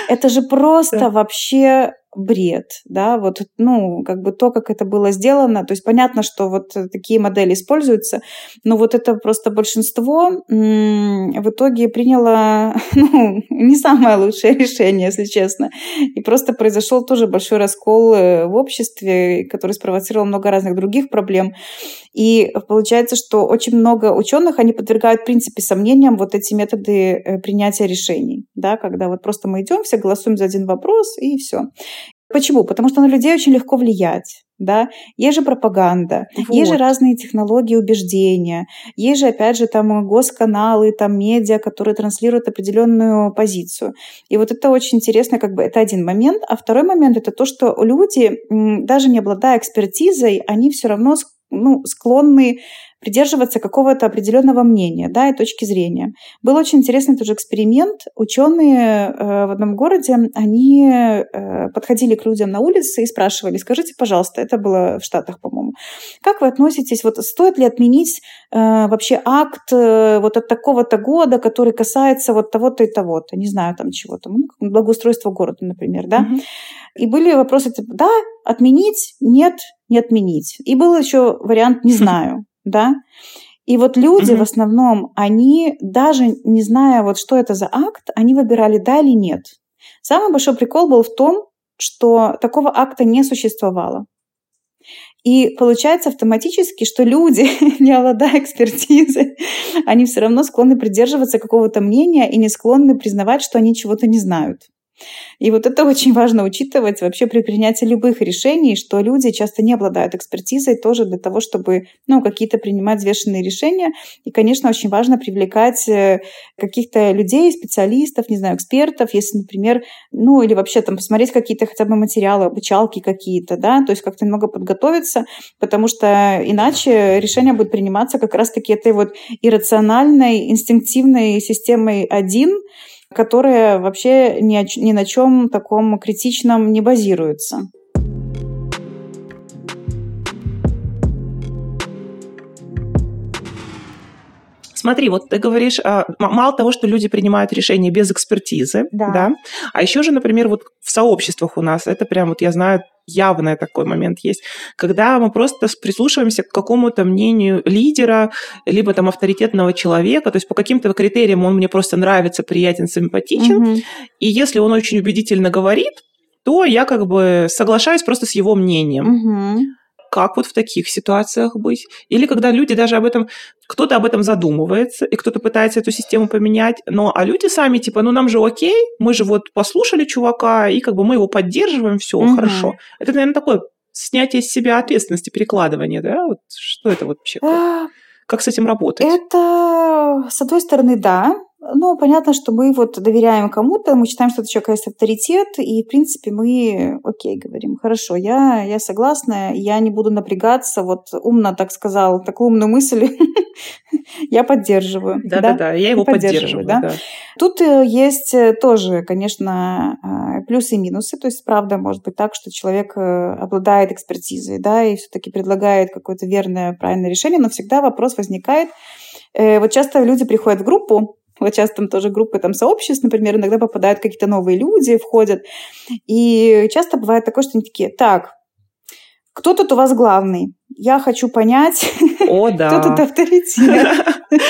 это же просто вообще бред, да, вот, ну, как бы то, как это было сделано, то есть понятно, что вот такие модели используются, но вот это просто большинство в итоге приняло, ну, не самое лучшее решение, если честно, и просто произошел тоже большой раскол э, в обществе, который спровоцировал много разных других проблем, и получается, что очень много ученых, они подвергают, в принципе, сомнениям вот эти методы э, принятия решений, да, когда вот просто мы идем, все голосуем за один вопрос, и все. Почему? Потому что на людей очень легко влиять. Да? Есть же пропаганда, вот. есть же разные технологии убеждения, есть же, опять же, там госканалы, там медиа, которые транслируют определенную позицию. И вот это очень интересно, как бы это один момент. А второй момент это то, что люди, даже не обладая экспертизой, они все равно ну, склонны придерживаться какого-то определенного мнения да, и точки зрения. Был очень интересный тоже эксперимент. Ученые э, в одном городе, они э, подходили к людям на улице и спрашивали, скажите, пожалуйста, это было в Штатах, по-моему, как вы относитесь, вот стоит ли отменить э, вообще акт вот от такого-то года, который касается вот того-то и того-то, не знаю, там чего-то, ну, благоустройства города, например, да? Mm-hmm. И были вопросы типа, да, отменить, нет, не отменить. И был еще вариант «не знаю», да. И вот люди mm-hmm. в основном, они даже не зная вот что это за акт, они выбирали да или нет. Самый большой прикол был в том, что такого акта не существовало. И получается автоматически, что люди, не обладая экспертизой, они все равно склонны придерживаться какого-то мнения и не склонны признавать, что они чего-то не знают. И вот это очень важно учитывать вообще при принятии любых решений, что люди часто не обладают экспертизой тоже для того, чтобы ну, какие-то принимать взвешенные решения. И, конечно, очень важно привлекать э, каких-то людей, специалистов, не знаю, экспертов, если, например, ну или вообще там посмотреть какие-то хотя бы материалы, обучалки какие-то, да, то есть как-то немного подготовиться, потому что иначе решение будет приниматься как раз-таки этой вот иррациональной, инстинктивной системой один, которая вообще ни, о, ни на чем таком критичном не базируется. Смотри, вот ты говоришь, а, мало того, что люди принимают решения без экспертизы, да. да, а еще же, например, вот в сообществах у нас, это прям вот я знаю, явный такой момент есть, когда мы просто прислушиваемся к какому-то мнению лидера, либо там авторитетного человека, то есть по каким-то критериям он мне просто нравится, приятен, симпатичен, угу. и если он очень убедительно говорит, то я как бы соглашаюсь просто с его мнением. Угу как вот в таких ситуациях быть. Или когда люди даже об этом, кто-то об этом задумывается, и кто-то пытается эту систему поменять, но а люди сами типа, ну нам же окей, мы же вот послушали чувака, и как бы мы его поддерживаем, все угу. хорошо. Это, наверное, такое снятие с себя ответственности, перекладывание, да? Вот что это вот вообще? А, как с этим работать? Это, с одной стороны, да, ну, понятно, что мы вот доверяем кому-то, мы считаем, что это человек есть авторитет, и, в принципе, мы, окей, говорим, хорошо, я, я согласна, я не буду напрягаться, вот умно так сказал, такую умную мысль я поддерживаю. Да-да-да, я его поддерживаю. Да? Тут э, есть э, тоже, конечно, э, плюсы и минусы, то есть, правда, может быть так, что человек обладает экспертизой, да, и все-таки предлагает какое-то верное, правильное решение, но всегда вопрос возникает, вот часто люди приходят в группу, вот сейчас там тоже группы там сообществ, например, иногда попадают какие-то новые люди, входят. И часто бывает такое, что они такие, так, кто тут у вас главный? Я хочу понять, О, да. кто тут авторитет.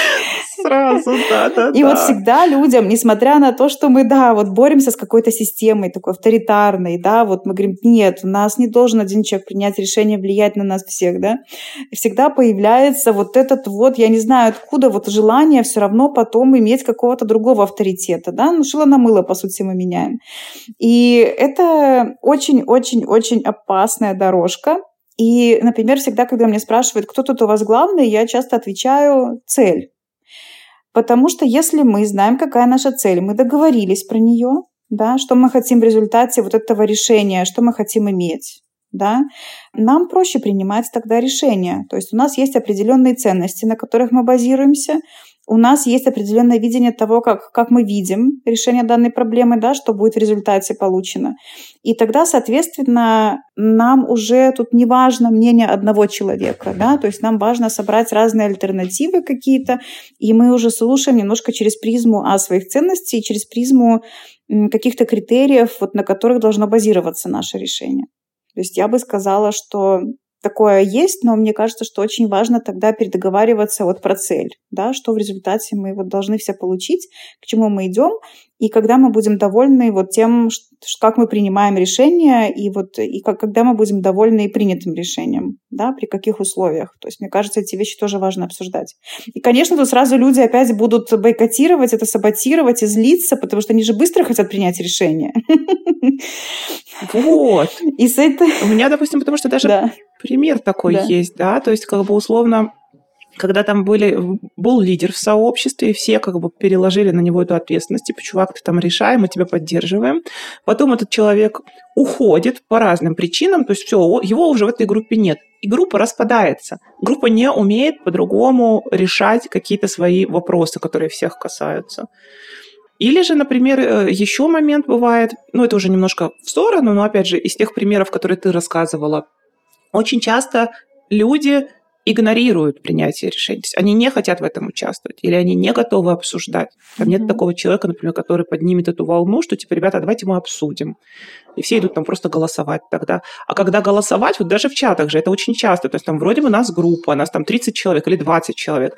Сразу, да, да. И да. вот всегда людям, несмотря на то, что мы, да, вот боремся с какой-то системой такой авторитарной, да, вот мы говорим, нет, у нас не должен один человек принять решение влиять на нас всех, да, и всегда появляется вот этот вот, я не знаю откуда, вот желание все равно потом иметь какого-то другого авторитета, да, ну, шило на мыло, по сути, мы меняем. И это очень-очень-очень опасная дорожка, и, например, всегда, когда меня спрашивают, кто тут у вас главный, я часто отвечаю «цель». Потому что если мы знаем, какая наша цель, мы договорились про нее, да, что мы хотим в результате вот этого решения, что мы хотим иметь, да, нам проще принимать тогда решения. То есть у нас есть определенные ценности, на которых мы базируемся, у нас есть определенное видение того, как, как мы видим решение данной проблемы, да, что будет в результате получено. И тогда, соответственно, нам уже тут не важно мнение одного человека, да, то есть нам важно собрать разные альтернативы какие-то, и мы уже слушаем немножко через призму а, своих ценностей, через призму каких-то критериев, вот, на которых должно базироваться наше решение. То есть я бы сказала, что такое есть, но мне кажется, что очень важно тогда передоговариваться вот про цель, да, что в результате мы вот должны все получить, к чему мы идем, и когда мы будем довольны вот тем, как мы принимаем решения, и вот и как, когда мы будем довольны принятым решением, да, при каких условиях. То есть, мне кажется, эти вещи тоже важно обсуждать. И, конечно, тут сразу люди опять будут бойкотировать это, саботировать и злиться, потому что они же быстро хотят принять решение. Вот. И с этой... У меня, допустим, потому что даже да. Пример такой да. есть, да, то есть как бы условно когда там были, был лидер в сообществе, и все как бы переложили на него эту ответственность, типа, чувак, ты там решай, мы тебя поддерживаем. Потом этот человек уходит по разным причинам, то есть все, его уже в этой группе нет. И группа распадается. Группа не умеет по-другому решать какие-то свои вопросы, которые всех касаются. Или же, например, э, еще момент бывает, ну это уже немножко в сторону, но опять же из тех примеров, которые ты рассказывала, очень часто люди игнорируют принятие решений. То есть они не хотят в этом участвовать или они не готовы обсуждать. Там mm-hmm. нет такого человека, например, который поднимет эту волну, что типа, ребята, давайте мы обсудим. И все идут там просто голосовать тогда. А когда голосовать, вот даже в чатах же, это очень часто, то есть там вроде бы нас группа, нас там 30 человек или 20 человек,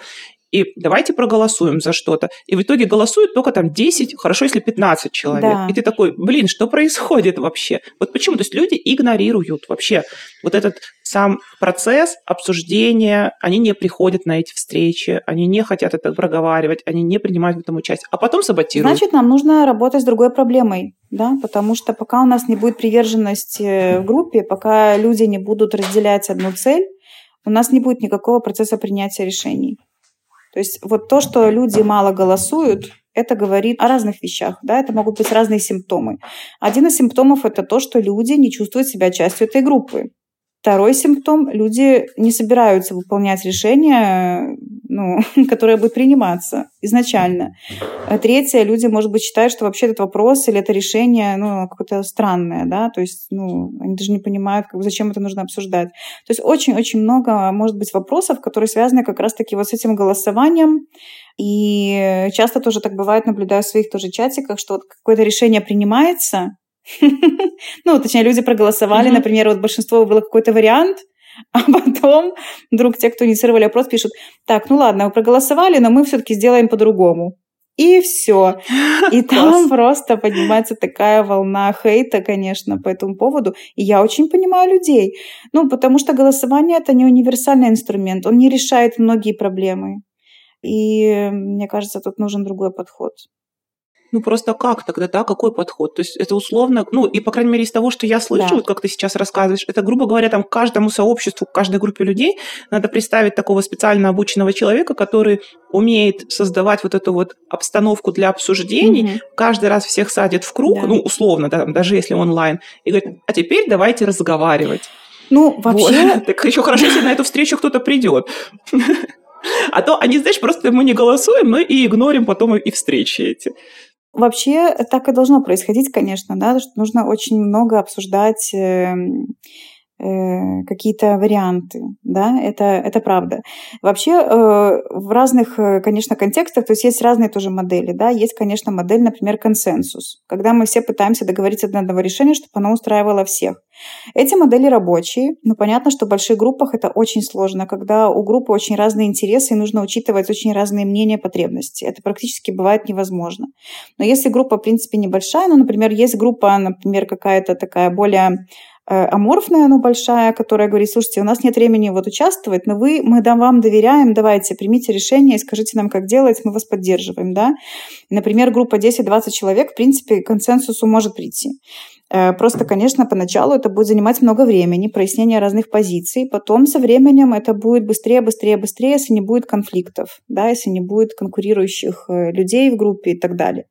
и давайте проголосуем за что-то. И в итоге голосуют только там 10, хорошо, если 15 человек. Да. И ты такой, блин, что происходит вообще? Вот почему? То есть люди игнорируют вообще вот этот сам процесс обсуждения, они не приходят на эти встречи, они не хотят это проговаривать, они не принимают в этом участие, а потом саботируют. Значит, нам нужно работать с другой проблемой, да, потому что пока у нас не будет приверженности в группе, пока люди не будут разделять одну цель, у нас не будет никакого процесса принятия решений. То есть вот то, что люди мало голосуют, это говорит о разных вещах, да, это могут быть разные симптомы. Один из симптомов это то, что люди не чувствуют себя частью этой группы. Второй симптом – люди не собираются выполнять решения, ну, которое будет приниматься изначально. А третье – люди, может быть, считают, что вообще этот вопрос или это решение ну, какое-то странное, да, то есть ну, они даже не понимают, как, зачем это нужно обсуждать. То есть очень-очень много, может быть, вопросов, которые связаны как раз-таки вот с этим голосованием, и часто тоже так бывает, наблюдаю в своих тоже чатиках, что вот какое-то решение принимается, ну, точнее, люди проголосовали, например, вот большинство было какой-то вариант, а потом вдруг те, кто инициировали опрос, пишут, так, ну ладно, вы проголосовали, но мы все-таки сделаем по-другому. И все. И там просто поднимается такая волна хейта, конечно, по этому поводу. И я очень понимаю людей. Ну, потому что голосование это не универсальный инструмент, он не решает многие проблемы. И мне кажется, тут нужен другой подход. Ну просто как тогда, да, какой подход? То есть это условно, ну и по крайней мере из того, что я слышу, да. вот как ты сейчас рассказываешь, это, грубо говоря, там каждому сообществу, каждой группе людей надо представить такого специально обученного человека, который умеет создавать вот эту вот обстановку для обсуждений, угу. каждый раз всех садит в круг, да. ну условно, да, даже если онлайн, и говорит, а теперь давайте разговаривать. Ну, вообще... Вот. Так еще хорошо, если на эту встречу кто-то придет. А то они, знаешь, просто мы не голосуем, но и игнорим потом и встречи эти. Вообще так и должно происходить, конечно, да, что нужно очень много обсуждать эм, Э, какие-то варианты, да, это, это правда. Вообще э, в разных, э, конечно, контекстах, то есть есть разные тоже модели, да, есть, конечно, модель, например, консенсус, когда мы все пытаемся договориться до одного решения, чтобы оно устраивало всех. Эти модели рабочие, но понятно, что в больших группах это очень сложно, когда у группы очень разные интересы и нужно учитывать очень разные мнения, потребности. Это практически бывает невозможно. Но если группа, в принципе, небольшая, ну, например, есть группа, например, какая-то такая более аморфная, но большая, которая говорит, слушайте, у нас нет времени вот участвовать, но вы, мы вам доверяем, давайте, примите решение и скажите нам, как делать, мы вас поддерживаем, да. Например, группа 10-20 человек, в принципе, к консенсусу может прийти. Э, просто, конечно, поначалу это будет занимать много времени, прояснение разных позиций. Потом со временем это будет быстрее, быстрее, быстрее, если не будет конфликтов, да, если не будет конкурирующих э, людей в группе и так далее.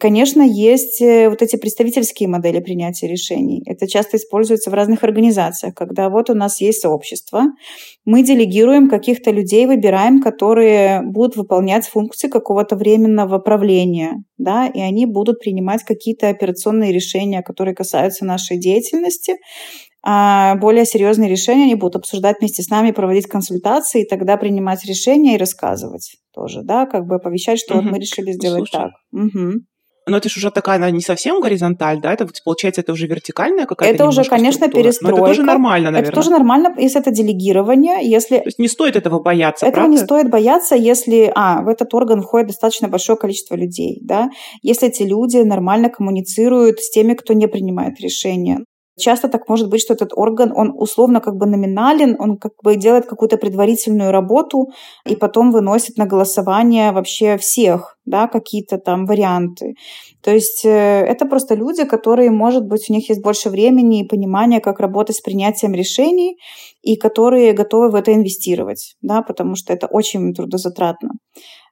Конечно, есть э, вот эти представительские модели принятия решений. Это часто используется в разных организациях, когда вот у нас есть сообщество, мы делегируем каких-то людей, выбираем, которые будут выполнять функции какого-то временного правления, да, и они будут принимать какие-то операционные решения, которые касаются нашей деятельности, а более серьезные решения они будут обсуждать вместе с нами, проводить консультации, и тогда принимать решения и рассказывать тоже, да, как бы оповещать, что угу. вот мы решили сделать Слушай. так. Угу. Но это же уже такая, она не совсем горизонталь, да? Это получается, это уже вертикальная какая-то Это уже, конечно, структура. перестройка. Но это тоже нормально, наверное. Это тоже нормально, если это делегирование, если... То есть не стоит этого бояться, Этого правда? не стоит бояться, если, а, в этот орган входит достаточно большое количество людей, да? Если эти люди нормально коммуницируют с теми, кто не принимает решения. Часто так может быть, что этот орган, он условно как бы номинален, он как бы делает какую-то предварительную работу и потом выносит на голосование вообще всех, да, какие-то там варианты. То есть э, это просто люди, которые, может быть, у них есть больше времени и понимания, как работать с принятием решений, и которые готовы в это инвестировать, да, потому что это очень трудозатратно.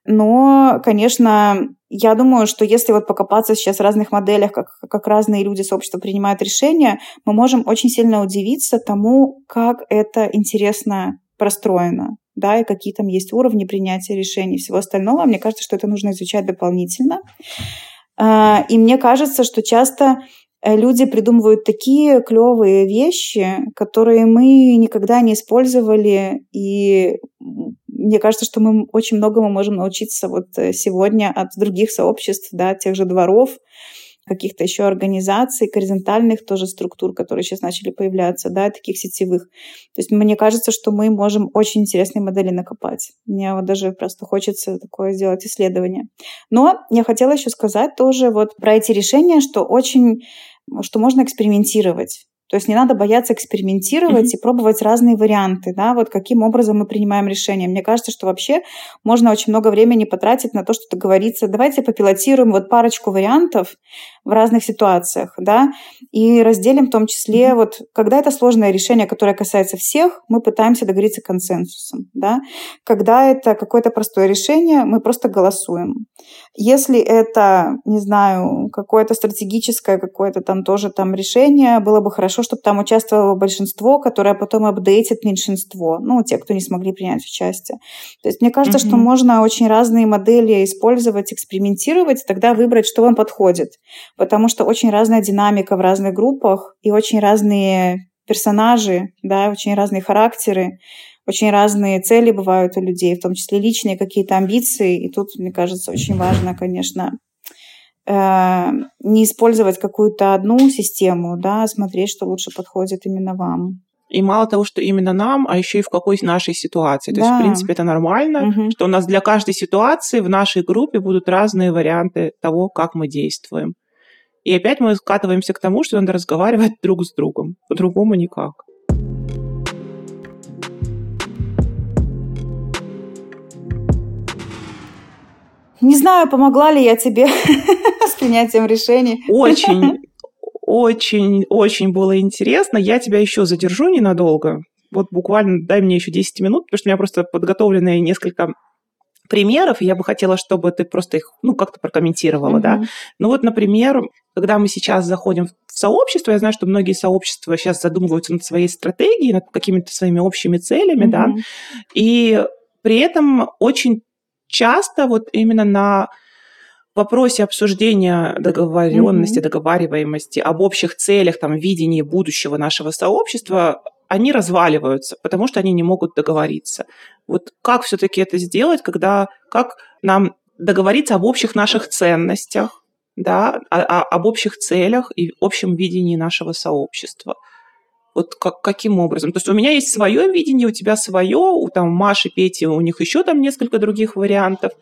Но, конечно, я думаю, что если вот покопаться сейчас в разных моделях, как, как разные люди сообщества принимают решения, мы можем очень сильно удивиться тому, как это интересно простроено, да, и какие там есть уровни принятия решений и всего остального. Мне кажется, что это нужно изучать дополнительно. А, и мне кажется, что часто э, люди придумывают такие клевые вещи, которые мы никогда не использовали, и мне кажется, что мы очень многому можем научиться вот э, сегодня от других сообществ, да, тех же дворов, каких-то еще организаций, горизонтальных тоже структур, которые сейчас начали появляться, да, таких сетевых. То есть мне кажется, что мы можем очень интересные модели накопать. Мне вот даже просто хочется такое сделать исследование. Но я хотела еще сказать тоже вот про эти решения, что очень что можно экспериментировать. То есть не надо бояться экспериментировать mm-hmm. и пробовать разные варианты, да, вот каким образом мы принимаем решения. Мне кажется, что вообще можно очень много времени потратить на то, что договориться, давайте попилотируем вот парочку вариантов в разных ситуациях, да, и разделим в том числе mm-hmm. вот, когда это сложное решение, которое касается всех, мы пытаемся договориться консенсусом, да. Когда это какое-то простое решение, мы просто голосуем. Если это, не знаю, какое-то стратегическое, какое-то там тоже там решение, было бы хорошо, чтобы там участвовало большинство, которое потом апдейтит меньшинство, ну, те, кто не смогли принять участие. То есть мне кажется, mm-hmm. что можно очень разные модели использовать, экспериментировать, тогда выбрать, что вам подходит. Потому что очень разная динамика в разных группах и очень разные персонажи, да, очень разные характеры очень разные цели бывают у людей, в том числе личные какие-то амбиции. И тут, мне кажется, очень важно, конечно, не использовать какую-то одну систему, да, а смотреть, что лучше подходит именно вам. И мало того, что именно нам, а еще и в какой нашей ситуации. То да. есть, в принципе, это нормально, угу. что у нас для каждой ситуации в нашей группе будут разные варианты того, как мы действуем. И опять мы скатываемся к тому, что надо разговаривать друг с другом. По-другому никак. Не знаю, помогла ли я тебе с принятием решений. Очень, очень, очень было интересно. Я тебя еще задержу ненадолго. Вот буквально дай мне еще 10 минут, потому что у меня просто подготовлены несколько примеров, и я бы хотела, чтобы ты просто их, ну, как-то прокомментировала, mm-hmm. да. Ну вот, например, когда мы сейчас заходим в сообщество, я знаю, что многие сообщества сейчас задумываются над своей стратегией, над какими-то своими общими целями, mm-hmm. да, и при этом очень часто вот именно на вопросе обсуждения договоренности, mm-hmm. договариваемости, об общих целях, там, видении будущего нашего сообщества, они разваливаются, потому что они не могут договориться. Вот как все-таки это сделать, когда, как нам договориться об общих наших ценностях, да, о, о, об общих целях и общем видении нашего сообщества – вот как, каким образом? То есть у меня есть свое видение, у тебя свое, у там Маши, Пети, у них еще там несколько других вариантов.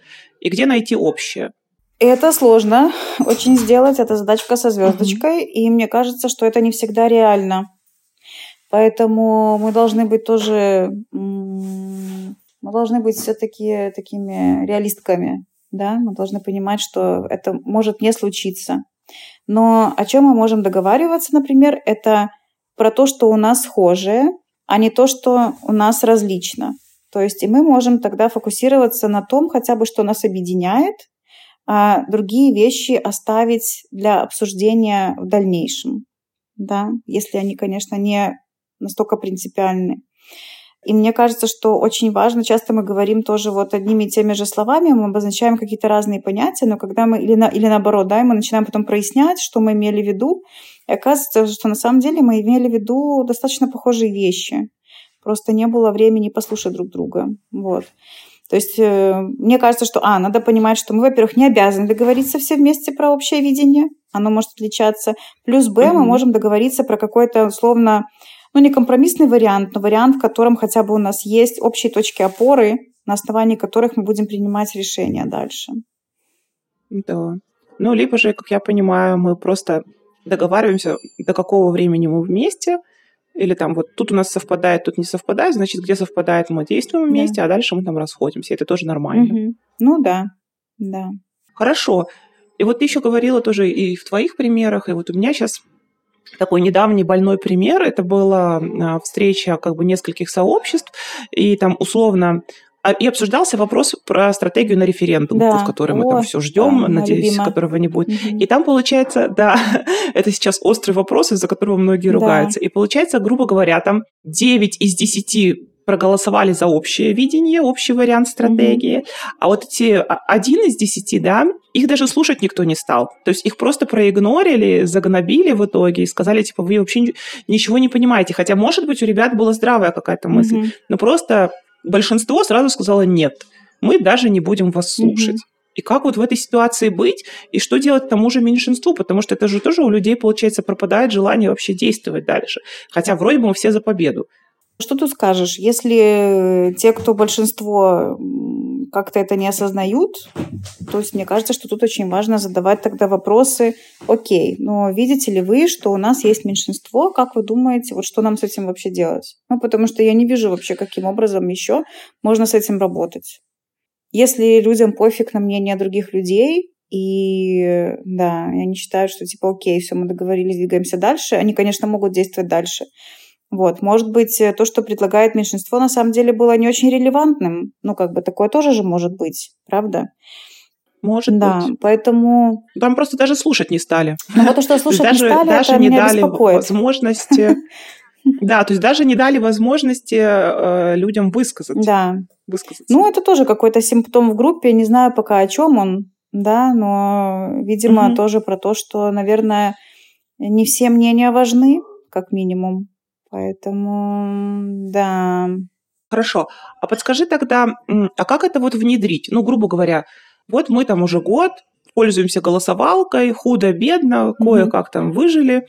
И где найти общее? Это сложно очень сделать, это задачка со звездочкой, uh-huh. и мне кажется, что это не всегда реально. Поэтому мы должны быть тоже, мы должны быть все-таки такими реалистками, да, мы должны понимать, что это может не случиться. Но о чем мы можем договариваться, например, это про то, что у нас схожее, а не то, что у нас различно. То есть и мы можем тогда фокусироваться на том, хотя бы, что нас объединяет, а другие вещи оставить для обсуждения в дальнейшем, да, если они, конечно, не настолько принципиальны. И мне кажется, что очень важно, часто мы говорим тоже вот одними и теми же словами, мы обозначаем какие-то разные понятия, но когда мы, или, на, или наоборот, да, и мы начинаем потом прояснять, что мы имели в виду, и оказывается, что на самом деле мы имели в виду достаточно похожие вещи. Просто не было времени послушать друг друга. Вот. То есть э, мне кажется, что, а, надо понимать, что мы, во-первых, не обязаны договориться все вместе про общее видение, оно может отличаться. Плюс, б, mm-hmm. мы можем договориться про какой-то, условно, ну, не компромиссный вариант, но вариант, в котором хотя бы у нас есть общие точки опоры, на основании которых мы будем принимать решения дальше. Да. Ну, либо же, как я понимаю, мы просто договариваемся, до какого времени мы вместе, или там вот тут у нас совпадает, тут не совпадает, значит, где совпадает, мы действуем вместе, да. а дальше мы там расходимся. Это тоже нормально. Угу. Ну да, да. Хорошо. И вот ты еще говорила тоже и в твоих примерах, и вот у меня сейчас такой недавний больной пример. Это была а, встреча как бы нескольких сообществ, и там условно а, и обсуждался вопрос про стратегию на референдум, да. в который мы О, там все ждем, да, надеюсь, любима. которого не будет. Угу. И там получается, да, это сейчас острый вопрос, из-за которого многие да. ругаются. И получается, грубо говоря, там 9 из 10 проголосовали за общее видение, общий вариант стратегии, mm а вот эти а, один из десяти, да, их даже слушать никто не стал. То есть их просто проигнорили, загнобили в итоге и сказали, типа, вы вообще ничего не понимаете. Хотя, может быть, у ребят была здравая какая-то мысль, mm но просто большинство сразу сказало нет, мы даже не будем вас слушать. Mm-hmm. И как вот в этой ситуации быть, и что делать тому же меньшинству, потому что это же тоже у людей, получается, пропадает желание вообще действовать дальше. Хотя вроде бы мы все за победу. Что ты скажешь, если те, кто большинство как-то это не осознают, то есть мне кажется, что тут очень важно задавать тогда вопросы, окей, но видите ли вы, что у нас есть меньшинство, как вы думаете, вот что нам с этим вообще делать? Ну, потому что я не вижу вообще, каким образом еще можно с этим работать. Если людям пофиг на мнение других людей, и да, они считают, что типа окей, все, мы договорились, двигаемся дальше, они, конечно, могут действовать дальше. Вот, может быть, э, то, что предлагает меньшинство, на самом деле было не очень релевантным. Ну, как бы такое тоже же может быть, правда? Может да, быть. поэтому... Там просто даже слушать не стали. Ну, вот то, что слушать даже, не стали, даже это не меня дали беспокоит. возможности... Да, то есть даже не дали возможности э, людям высказаться. Да. Высказаться. Ну, это тоже какой-то симптом в группе. Не знаю пока о чем он, да, но, видимо, угу. тоже про то, что, наверное, не все мнения важны, как минимум. Поэтому, да. Хорошо. А подскажи тогда, а как это вот внедрить? Ну, грубо говоря, вот мы там уже год пользуемся голосовалкой, худо-бедно, кое-как там выжили,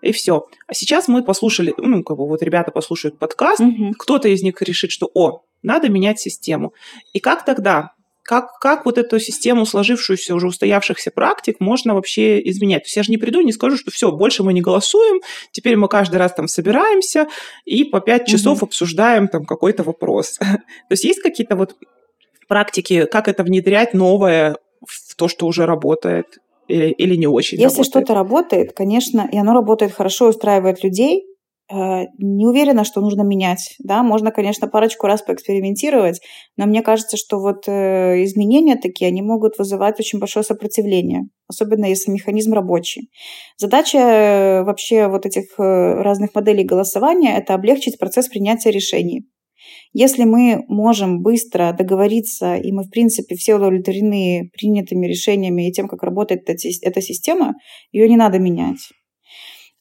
и все. А сейчас мы послушали, ну, как бы вот ребята послушают подкаст, кто-то из них решит, что, о, надо менять систему. И как тогда как, как вот эту систему сложившуюся, уже устоявшихся практик можно вообще изменять? То есть я же не приду и не скажу, что все, больше мы не голосуем, теперь мы каждый раз там собираемся и по пять часов угу. обсуждаем там какой-то вопрос. То есть есть какие-то вот практики, как это внедрять новое в то, что уже работает? Или, или не очень Если работает? что-то работает, конечно, и оно работает хорошо, устраивает людей, не уверена, что нужно менять. Да? Можно, конечно, парочку раз поэкспериментировать, но мне кажется, что вот э, изменения такие, они могут вызывать очень большое сопротивление, особенно если механизм рабочий. Задача э, вообще вот этих разных моделей голосования – это облегчить процесс принятия решений. Если мы можем быстро договориться, и мы, в принципе, все удовлетворены принятыми решениями и тем, как работает эта система, ее не надо менять.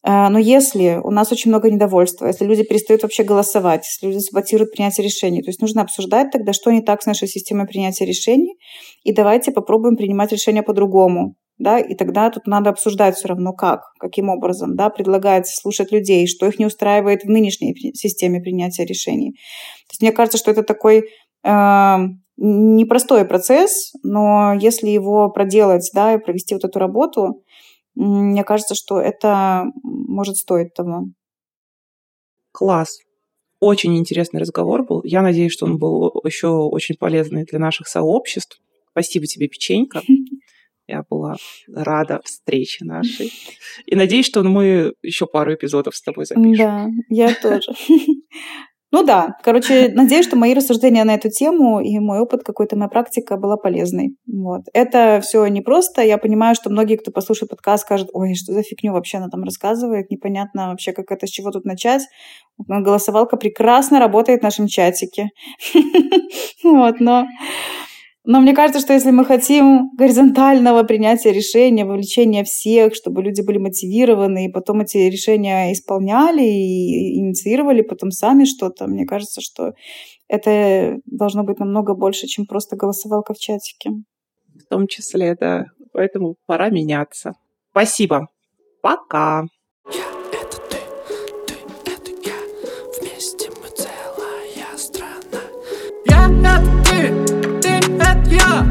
А, но если у нас очень много недовольства, если люди перестают вообще голосовать, если люди саботируют принятие решений, то есть нужно обсуждать тогда, что не так с нашей системой принятия решений, и давайте попробуем принимать решения по-другому. Да, и тогда тут надо обсуждать все равно как, каким образом, да, предлагать слушать людей, что их не устраивает в нынешней системе принятия решений. То есть мне кажется, что это такой э, непростой процесс, но если его проделать, да, и провести вот эту работу, мне кажется, что это может стоить того. Класс. Очень интересный разговор был. Я надеюсь, что он был еще очень полезный для наших сообществ. Спасибо тебе, печенька. Я была рада встрече нашей. И надеюсь, что мы еще пару эпизодов с тобой запишем. Да, я тоже. Ну да, короче, надеюсь, что мои рассуждения на эту тему и мой опыт, какой-то моя практика была полезной. Вот. Это все непросто. Я понимаю, что многие, кто послушает подкаст, скажут, ой, что за фигню вообще она там рассказывает, непонятно вообще, как это, с чего тут начать. Голосовалка прекрасно работает в нашем чатике. Вот, но но мне кажется, что если мы хотим горизонтального принятия решения, вовлечения всех, чтобы люди были мотивированы, и потом эти решения исполняли и инициировали потом сами что-то, мне кажется, что это должно быть намного больше, чем просто голосовалка в чатике. В том числе, да. Поэтому пора меняться. Спасибо. Пока. Yeah.